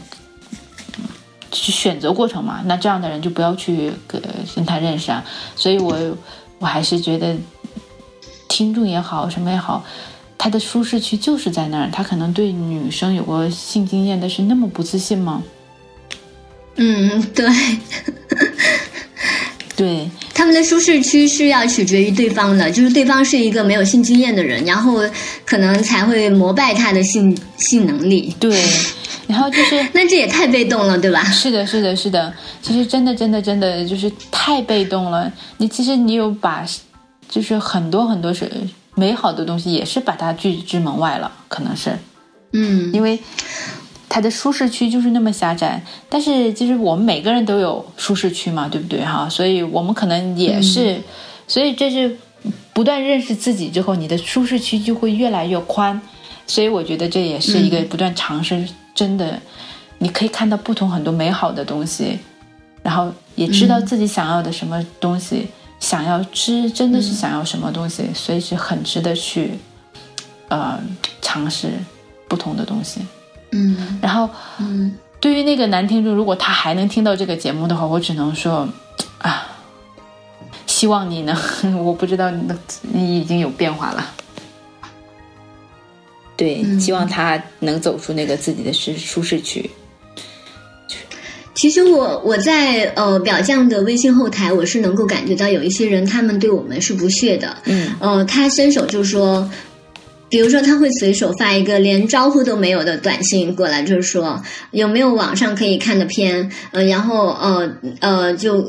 去选择过程嘛，那这样的人就不要去跟跟他认识啊。所以我我还是觉得，听众也好，什么也好，他的舒适区就是在那儿。他可能对女生有过性经验的是那么不自信吗？嗯，对。对，他们的舒适区是要取决于对方的，就是对方是一个没有性经验的人，然后可能才会膜拜他的性性能力。对，然后就是 那这也太被动了，对吧？是的，是的，是的。其实真的，真的，真的就是太被动了。你其实你有把，就是很多很多是美好的东西，也是把它拒之门外了，可能是。嗯，因为。他的舒适区就是那么狭窄，但是其实我们每个人都有舒适区嘛，对不对哈？所以我们可能也是，所以这是不断认识自己之后，你的舒适区就会越来越宽。所以我觉得这也是一个不断尝试，真的，你可以看到不同很多美好的东西，然后也知道自己想要的什么东西，想要知真的是想要什么东西，所以是很值得去呃尝试不同的东西。嗯，然后，嗯，对于那个男听众，如果他还能听到这个节目的话，我只能说，啊，希望你能，我不知道你你已经有变化了，对，希望他能走出那个自己的舒舒适区。其实我我在呃表匠的微信后台，我是能够感觉到有一些人，他们对我们是不屑的，嗯，呃，他伸手就说。比如说他会随手发一个连招呼都没有的短信过来，就是说有没有网上可以看的片，呃，然后呃呃就。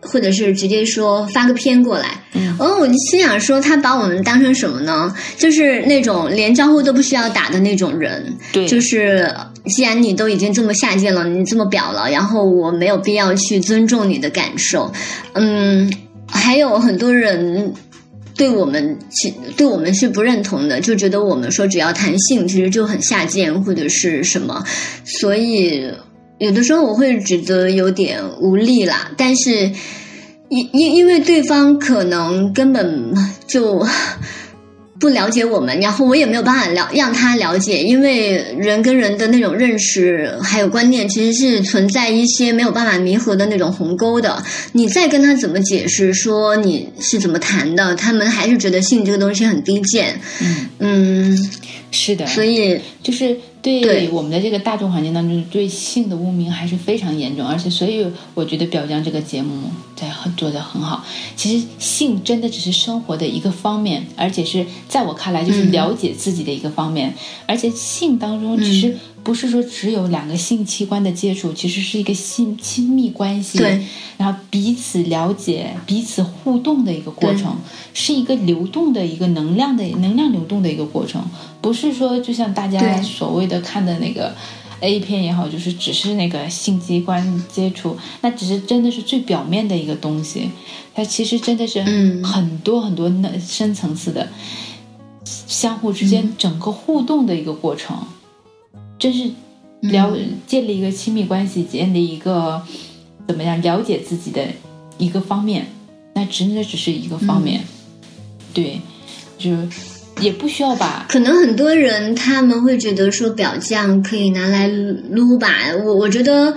或者是直接说发个片过来，嗯哦，我就心想说他把我们当成什么呢？就是那种连招呼都不需要打的那种人，对就是既然你都已经这么下贱了，你这么表了，然后我没有必要去尊重你的感受，嗯，还有很多人。对我们其对我们是不认同的，就觉得我们说只要谈性，其实就很下贱或者是什么，所以有的时候我会觉得有点无力啦。但是因因因为对方可能根本就不了解我们，然后我也没有办法了让他了解，因为人跟人的那种认识还有观念，其实是存在一些没有办法弥合的那种鸿沟的。你再跟他怎么解释说你是怎么谈的，他们还是觉得性这个东西很低贱。嗯，嗯，是的，所以就是对对我们的这个大众环境当中，对性的污名还是非常严重，而且所以我觉得表彰这个节目在很做的很好。其实性真的只是生活的一个方面，而且是在我看来就是嗯了解自己的一个方面。而且性当中其实不是说只有两个性器官的接触，其实是一个性亲密关系，对，然后彼此了解、彼此互动的一个过程，是一个流动的一个能量的能量流动的一个过程，不是说就像大家所谓的看的那个 A 片也好，就是只是那个性器官接触，那只是真的是最表面的一个东西，它其实真的是嗯。很多很多那深层次的相互之间整个互动的一个过程，真是了建立一个亲密关系，建立一个怎么样了解自己的一个方面，那真的只是一个方面，对，就是也不需要吧。可能很多人他们会觉得说表匠可以拿来撸吧，我我觉得，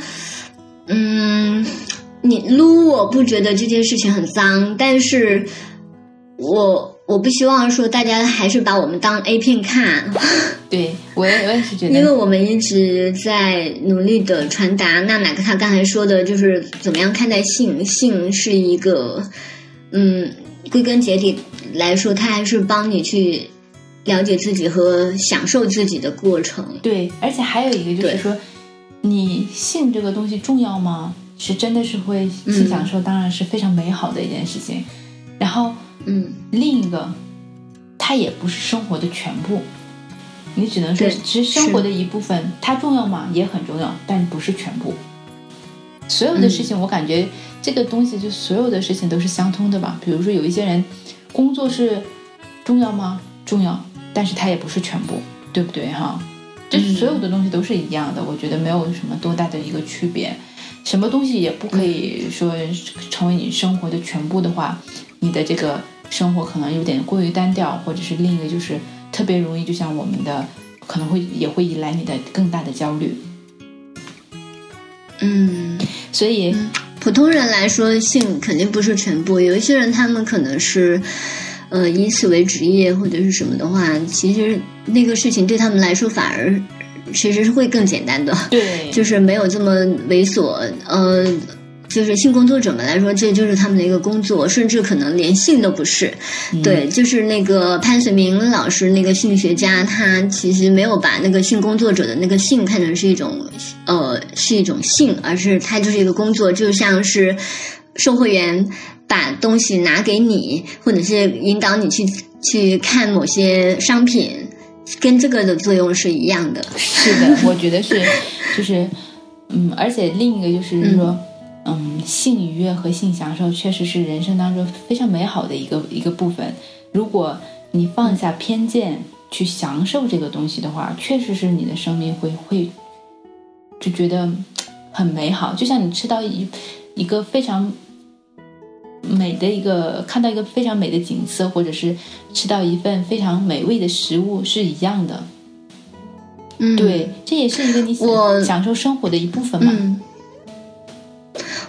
嗯，你撸我不觉得这件事情很脏，但是我我不希望说大家还是把我们当 A 片看，对我也我也是觉得，因为我们一直在努力的传达。那哪个他刚才说的就是怎么样看待性，性是一个，嗯，归根结底来说，它还是帮你去了解自己和享受自己的过程。对，而且还有一个就是说，你性这个东西重要吗？是真的是会性享受，当然是非常美好的一件事情。然后嗯，另一个，它也不是生活的全部，你只能说对只是生活的一部分。它重要吗？也很重要，但不是全部。所有的事情，我感觉这个东西就所有的事情都是相通的吧。比如说有一些人，工作是重要吗？重要，但是它也不是全部，对不对哈？就是所有的东西都是一样的，我觉得没有什么多大的一个区别。什么东西也不可以说成为你生活的全部的话，你的这个生活可能有点过于单调，或者是另一个就是特别容易，就像我们的可能会也会引来你的更大的焦虑。嗯，所以，普通人来说，性肯定不是全部。有一些人，他们可能是，呃，以此为职业或者是什么的话，其实那个事情对他们来说反而其实是会更简单的，对，就是没有这么猥琐。呃，就是性工作者们来说，这就是他们的一个工作，甚至可能连性都不是。对，就是那个潘绥铭老师，那个性学家，他其实没有把那个性工作者的那个性看成是一种呃是一种性，而是他就是一个工作，就像是售货员把东西拿给你，或者是引导你去去看某些商品，跟这个的作用是一样的。是的，我觉得是，就是，嗯，而且另一个就是说，嗯，性愉悦和性享受确实是人生当中非常美好的一个一个部分。如果你放下偏见去享受这个东西的话，确实是你的生命会会就觉得很美好，就像你吃到一一个非常。美的一个看到一个非常美的景色，或者是吃到一份非常美味的食物是一样的。嗯，对，这也是一个你我享享受生活的一部分嘛。嗯，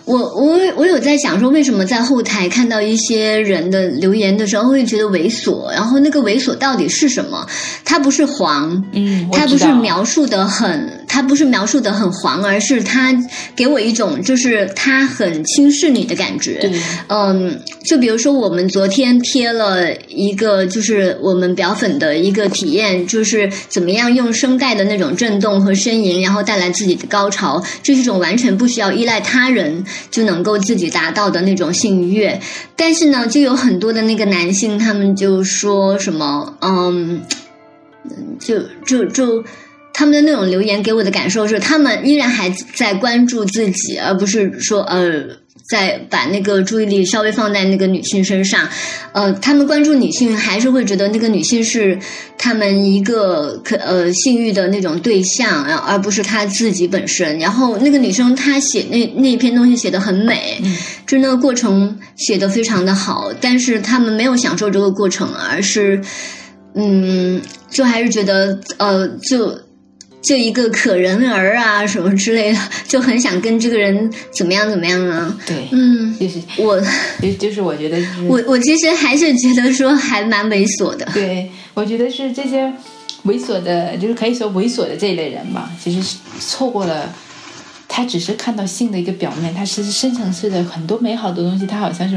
我我我有在想说，为什么在后台看到一些人的留言的时候会觉得猥琐？然后那个猥琐到底是什么？他不是黄，嗯，我它不是描述的很，他不是描述的很黄，而是他给我一种就是他很轻视你的感觉。嗯，就比如说我们昨天贴了一个，就是我们表粉的一个体验，就是怎么样用声带的那种震动和呻吟，然后带来自己的高潮，这是一种完全不需要依赖他人就能够自己达到的那种性愉悦。但是呢，就有很多的那个男性，他们就说什么，嗯，就就就。他们的那种留言给我的感受是，他们依然还在关注自己，而不是说呃，在把那个注意力稍微放在那个女性身上。呃，他们关注女性，还是会觉得那个女性是他们一个可呃性欲的那种对象，然后而不是他自己本身。然后那个女生她写那那篇东西写的很美，就那个过程写的非常的好，但是他们没有享受这个过程，而是嗯，就还是觉得呃就。就一个可人儿啊，什么之类的，就很想跟这个人怎么样怎么样啊？对，嗯，就是我，就就是我觉得，我我其实还是觉得说还蛮猥琐的。对，我觉得是这些猥琐的，就是可以说猥琐的这一类人吧，其实错过了，他只是看到性的一个表面，他其实深层次的很多美好的东西，他好像是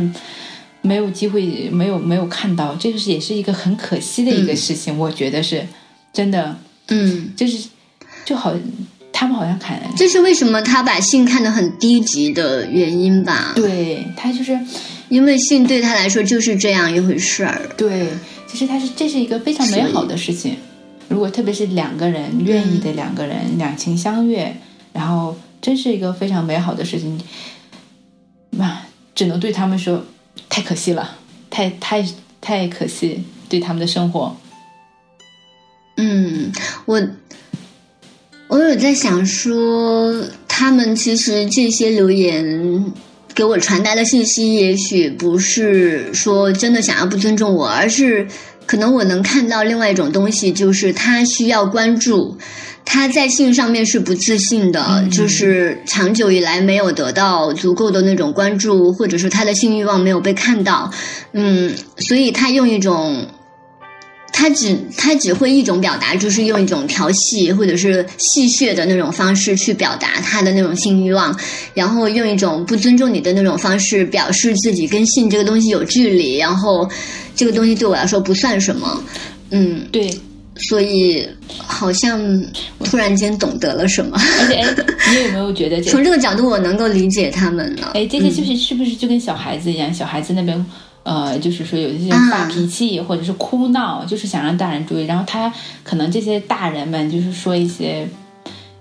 没有机会，没有没有看到，这个是也是一个很可惜的一个事情，我觉得是真的，嗯，就是。就好，他们好像看，这是为什么他把性看得很低级的原因吧？对他就是因为性对他来说就是这样一回事儿。对，其实他是这是一个非常美好的事情。如果特别是两个人愿意的两个人两情相悦，然后真是一个非常美好的事情。那只能对他们说，太可惜了，太太太可惜，对他们的生活。嗯，我。我有在想说，他们其实这些留言给我传达的信息，也许不是说真的想要不尊重我，而是可能我能看到另外一种东西，就是他需要关注，他在性上面是不自信的，就是长久以来没有得到足够的那种关注，或者说他的性欲望没有被看到，嗯，所以他用一种。他只他只会一种表达，就是用一种调戏或者是戏谑的那种方式去表达他的那种性欲望，然后用一种不尊重你的那种方式表示自己跟性这个东西有距离，然后这个东西对我来说不算什么。嗯，对，所以好像突然间懂得了什么。而且，哎，你有没有觉得从这个角度我能够理解他们呢？哎，这些就是是不是就跟小孩子一样？小孩子那边。呃，就是说有一些发脾气或者是哭闹，就是想让大人注意。然后他可能这些大人们就是说一些，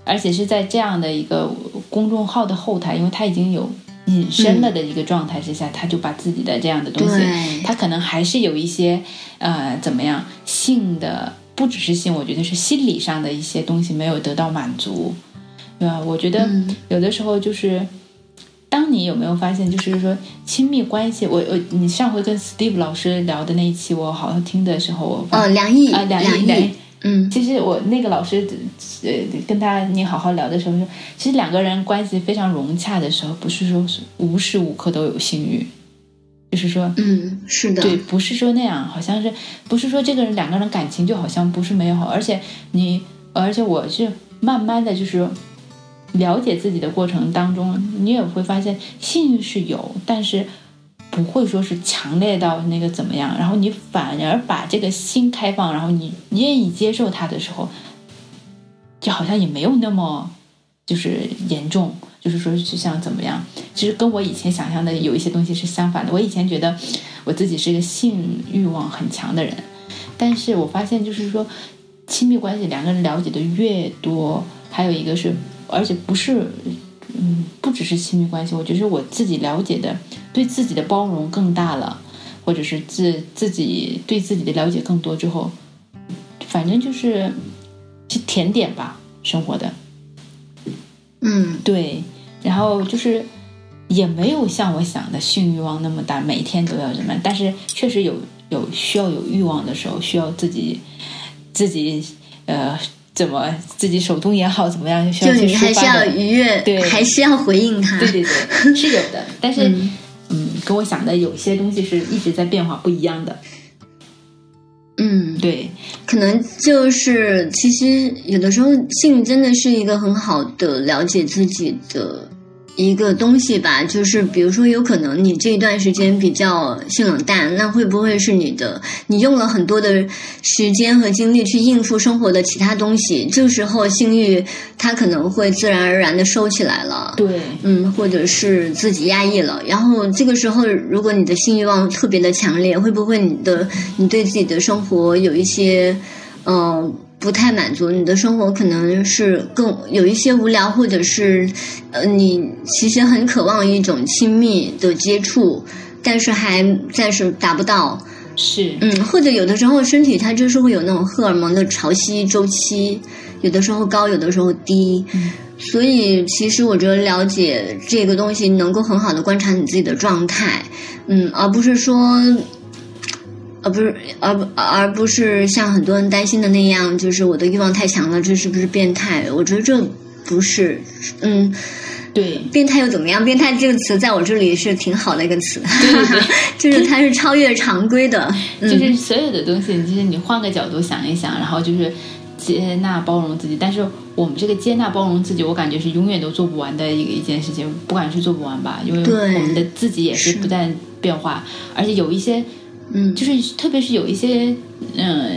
而且是在这样的一个公众号的后台，因为他已经有隐身了的一个状态之下，他就把自己的这样的东西，他可能还是有一些呃怎么样性的，不只是性，我觉得是心理上的一些东西没有得到满足，对吧？我觉得有的时候就是。当你有没有发现，就是说亲密关系，我我你上回跟 Steve 老师聊的那一期，我好像听的时候，我哦，梁毅啊，梁毅，梁毅，嗯，其实我那个老师呃跟他你好好聊的时候说，其实两个人关系非常融洽的时候，不是说无时无刻都有性欲，就是说，嗯，是的，对，不是说那样，好像是不是说这个人两个人感情就好像不是美好，而且你，而且我是慢慢的就是。了解自己的过程当中，你也会发现性是有，但是不会说是强烈到那个怎么样。然后你反而把这个心开放，然后你愿意接受它的时候，就好像也没有那么就是严重。就是说是像怎么样？其实跟我以前想象的有一些东西是相反的。我以前觉得我自己是一个性欲望很强的人，但是我发现就是说亲密关系两个人了解的越多，还有一个是。而且不是，嗯，不只是亲密关系，我觉得我自己了解的，对自己的包容更大了，或者是自自己对自己的了解更多之后，反正就是去甜点吧，生活的，嗯，对，然后就是也没有像我想的性欲望那么大，每天都要什么，但是确实有有需要有欲望的时候，需要自己自己呃。怎么自己手动也好，怎么样就你还是要愉悦，对，还是要回应他。对对对，是有的，但是嗯，跟我想的有些东西是一直在变化，不一样的。嗯，对。可可能就是其实有的时候性真的是一个很好的了解自己的。一个东西吧，就是比如说，有可能你这一段时间比较性冷淡，那会不会是你的你用了很多的时间和精力去应付生活的其他东西？这时候性欲它可能会自然而然的收起来了，对，嗯，或者是自己压抑了。然后这个时候，如果你的性欲望特别的强烈，会不会你的你对自己的生活有一些嗯？不太满足，你的生活可能是更有一些无聊，或者是呃，你其实很渴望一种亲密的接触，但是还暂时达不到。是，嗯，或者有的时候身体它就是会有那种荷尔蒙的潮汐周期，有的时候高，有的时候低。所以其实我觉得了解这个东西，能够很好的观察你自己的状态，嗯，而不是说。而不是，而不而不是像很多人担心的那样，就是我的欲望太强了，这是不是变态？我觉得这不是，嗯，对，变态又怎么样？变态这个词在我这里是挺好的一个词，对就是它是超越常规的，就是所有的东西，就是你换个角度想一想，然后就是接纳包容自己。但是我们这个接纳包容自己，我感觉是永远都做不完的一个一件事情，不管是做不完吧，因为我们的自己也是不断变化，而且有一些。嗯，就是特别是有一些嗯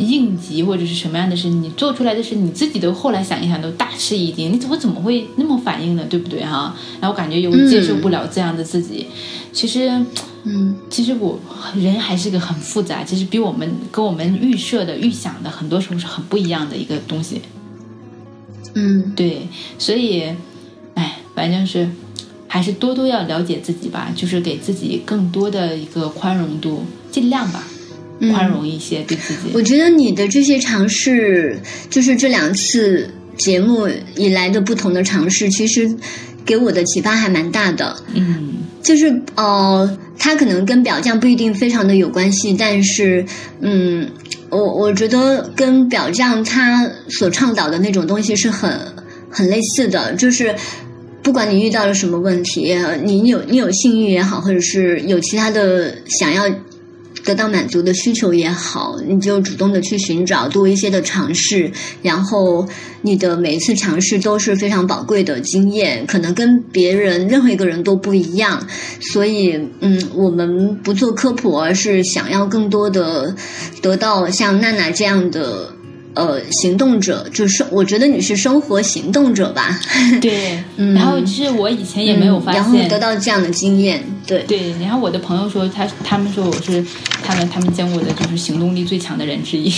应急或者是什么样的事，你做出来的事，你自己都后来想一想都大吃一惊，你怎么怎么会那么反应呢？对不对哈？然后感觉又接受不了这样的自己。其实，嗯，其实我人还是个很复杂，其实比我们跟我们预设的、预想的很多时候是很不一样的一个东西。嗯，对，所以，哎，反正是。还是多多要了解自己吧，就是给自己更多的一个宽容度，尽量吧，宽容一些对自己。我觉得你的这些尝试，就是这两次节目以来的不同的尝试，其实给我的启发还蛮大的。嗯，就是呃，它可能跟表匠不一定非常的有关系，但是嗯，我我觉得跟表匠他所倡导的那种东西是很很类似的，就是。不管你遇到了什么问题，你有你有性欲也好，或者是有其他的想要得到满足的需求也好，你就主动的去寻找，多一些的尝试，然后你的每一次尝试都是非常宝贵的经验，可能跟别人任何一个人都不一样。所以，嗯，我们不做科普，而是想要更多的得到像娜娜这样的。呃，行动者就是我觉得你是生活行动者吧？对，然后其实我以前也没有发现，然后得到这样的经验，对对。然后我的朋友说，他他们说我是他们他们见过的就是行动力最强的人之一。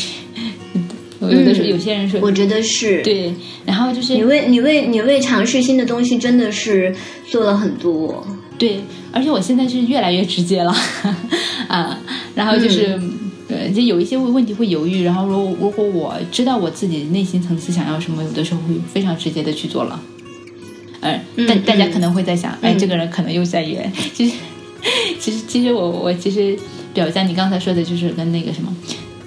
有的时候有些人说，我觉得是对。然后就是你为你为你为尝试新的东西，真的是做了很多。对，而且我现在是越来越直接了 啊。然后就是。对，就有一些问题会犹豫，然后如如果我知道我自己内心层次想要什么，有的时候会非常直接的去做了。嗯，大大家可能会在想，哎，这个人可能又在圆。其实，其实，其实我我其实表象，你刚才说的就是跟那个什么，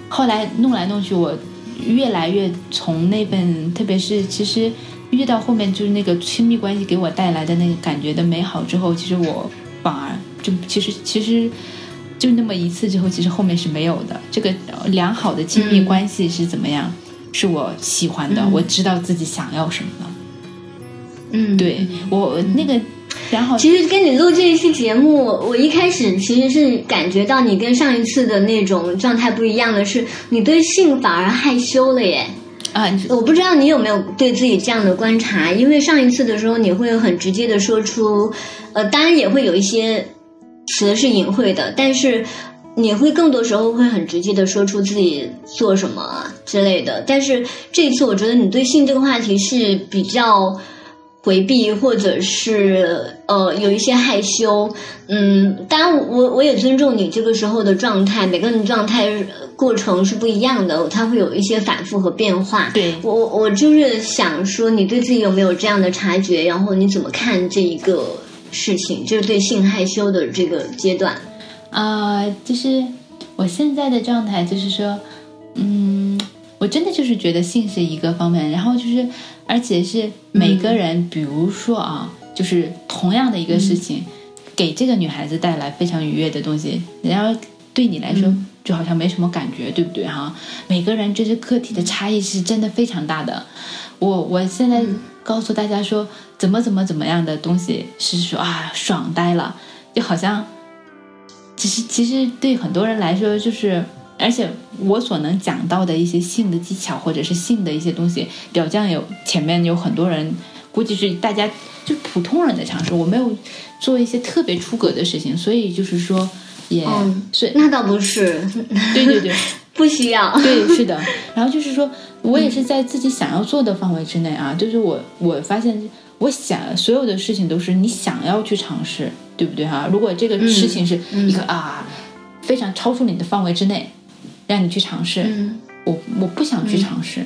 后来弄来弄去，我越来越从那份，特别是其实越到后面就是那个亲密关系给我带来的那个感觉的美好之后，其实我反而就其实其实。就那么一次之后，其实后面是没有的。这个良好的亲密关系是怎么样？是我喜欢的，我知道自己想要什么的。嗯，对我那个良好。其实跟你录这一期节目，我一开始其实是感觉到你跟上一次的那种状态不一样的是，你对性反而害羞了耶。啊，我不知道你有没有对自己这样的观察，因为上一次的时候你会很直接的说出，呃，当然也会有一些。词是隐晦的，但是你会更多时候会很直接的说出自己做什么之类的。但是这次我觉得你对性这个话题是比较回避，或者是呃有一些害羞。嗯，当然我我也尊重你这个时候的状态，每个人状态过程是不一样的，它会有一些反复和变化。对我我就是想说，你对自己有没有这样的察觉？然后你怎么看这一个？事情就是对性害羞的这个阶段，啊，就是我现在的状态，就是说，嗯，我真的就是觉得性是一个方面，然后就是，而且是每个人，比如说啊，就是同样的一个事情，给这个女孩子带来非常愉悦的东西，然后对你来说就好像没什么感觉，对不对哈？每个人这是个体的差异是真的非常大的。我我现在告诉大家说，怎么怎么怎么样的东西是说啊爽呆了，就好像，其实其实对很多人来说就是。而且我所能讲到的一些性的技巧，或者是性的一些东西，表匠有前面有很多人，估计是大家就普通人的尝试，我没有做一些特别出格的事情，所以就是说，也是那倒不是，对 对对，不需要，对是的。然后就是说我也是在自己想要做的范围之内啊，就是我我发现，我想所有的事情都是你想要去尝试，对不对哈？如果这个事情是一个啊非常超出你的范围之内。让你去尝试，我我不想去尝试，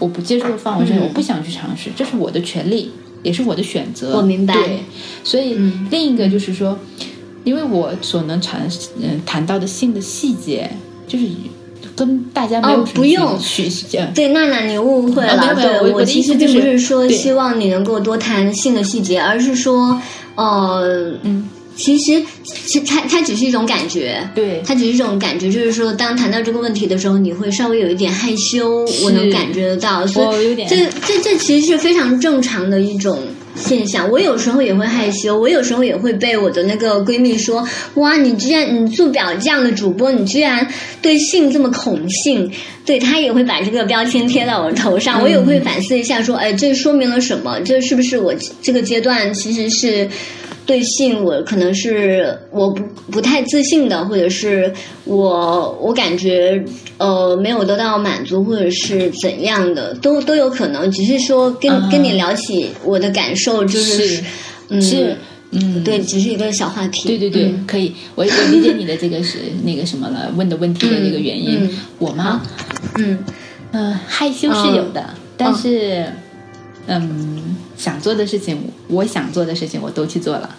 我不接受的范围之内，我不想去尝试，这是我的权利，也是我的选择。我明白。对，所以另一个就是说，因为我所能谈嗯谈到的性的细节，就是跟大家没有不用学习。对，娜娜你误会了。对，我其实并不是说希望你能够多谈性的细节，而是说，呃，嗯。其实，其它它只是一种感觉，对，它只是一种感觉，就是说，当谈到这个问题的时候，你会稍微有一点害羞，我能感觉得到，所以这这这其实是非常正常的一种现象。我有时候也会害羞，我有时候也会被我的那个闺蜜说：“哇，你居然你做表这样的主播，你居然对性这么恐性。”对她也会把这个标签贴到我头上，我也会反思一下，说：“哎，这说明了什么？这是不是我这个阶段其实是？”对性，我可能是我不不太自信的，或者是我我感觉呃没有得到满足，或者是怎样的，都都有可能。只是说跟跟你聊起我的感受，就是嗯是嗯对，只是一个小话题。对对对，可以，我我理解你的这个是那个什么了，问的问题的这个原因。我吗？嗯嗯，害羞是有的，但是。嗯，想做的事情，我想做的事情，我都去做了。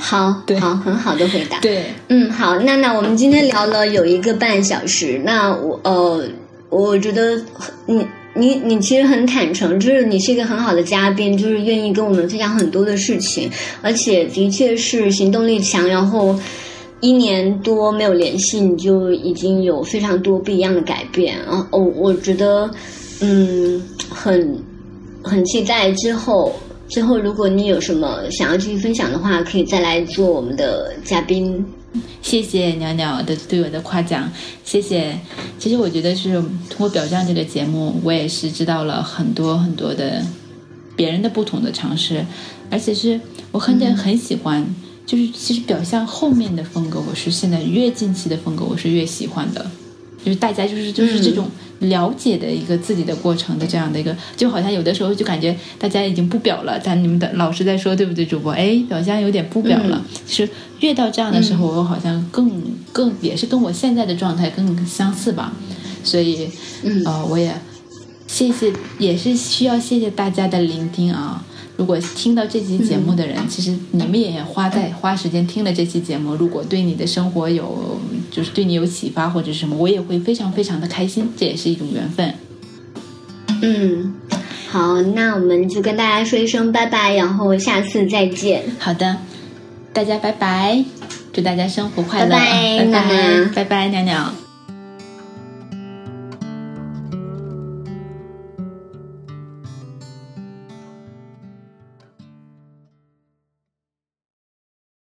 好，好，很好的回答。对，嗯，好，娜娜我们今天聊了有一个半小时，那我呃，我觉得你你你其实很坦诚，就是你是一个很好的嘉宾，就是愿意跟我们分享很多的事情，而且的确是行动力强，然后一年多没有联系，你就已经有非常多不一样的改变啊！哦，我觉得。嗯，很很期待之后，之后如果你有什么想要继续分享的话，可以再来做我们的嘉宾。谢谢鸟鸟的对我的夸奖，谢谢。其实我觉得是通过表象这个节目，我也是知道了很多很多的别人的不同的尝试，而且是我很很喜欢。就是其实表象后面的风格，我是现在越近期的风格，我是越喜欢的。就是大家就是就是这种了解的一个自己的过程的这样的一个，就好像有的时候就感觉大家已经不表了，但你们的老师在说对不对？主播哎，好像有点不表了。其实越到这样的时候，我好像更更也是跟我现在的状态更相似吧。所以，呃，我也谢谢，也是需要谢谢大家的聆听啊。如果听到这期节目的人，其实你们也花在花时间听了这期节目。如果对你的生活有，就是对你有启发或者什么，我也会非常非常的开心。这也是一种缘分。嗯，好，那我们就跟大家说一声拜拜，然后下次再见。好的，大家拜拜，祝大家生活快乐，拜拜，拜拜，拜拜，鸟鸟。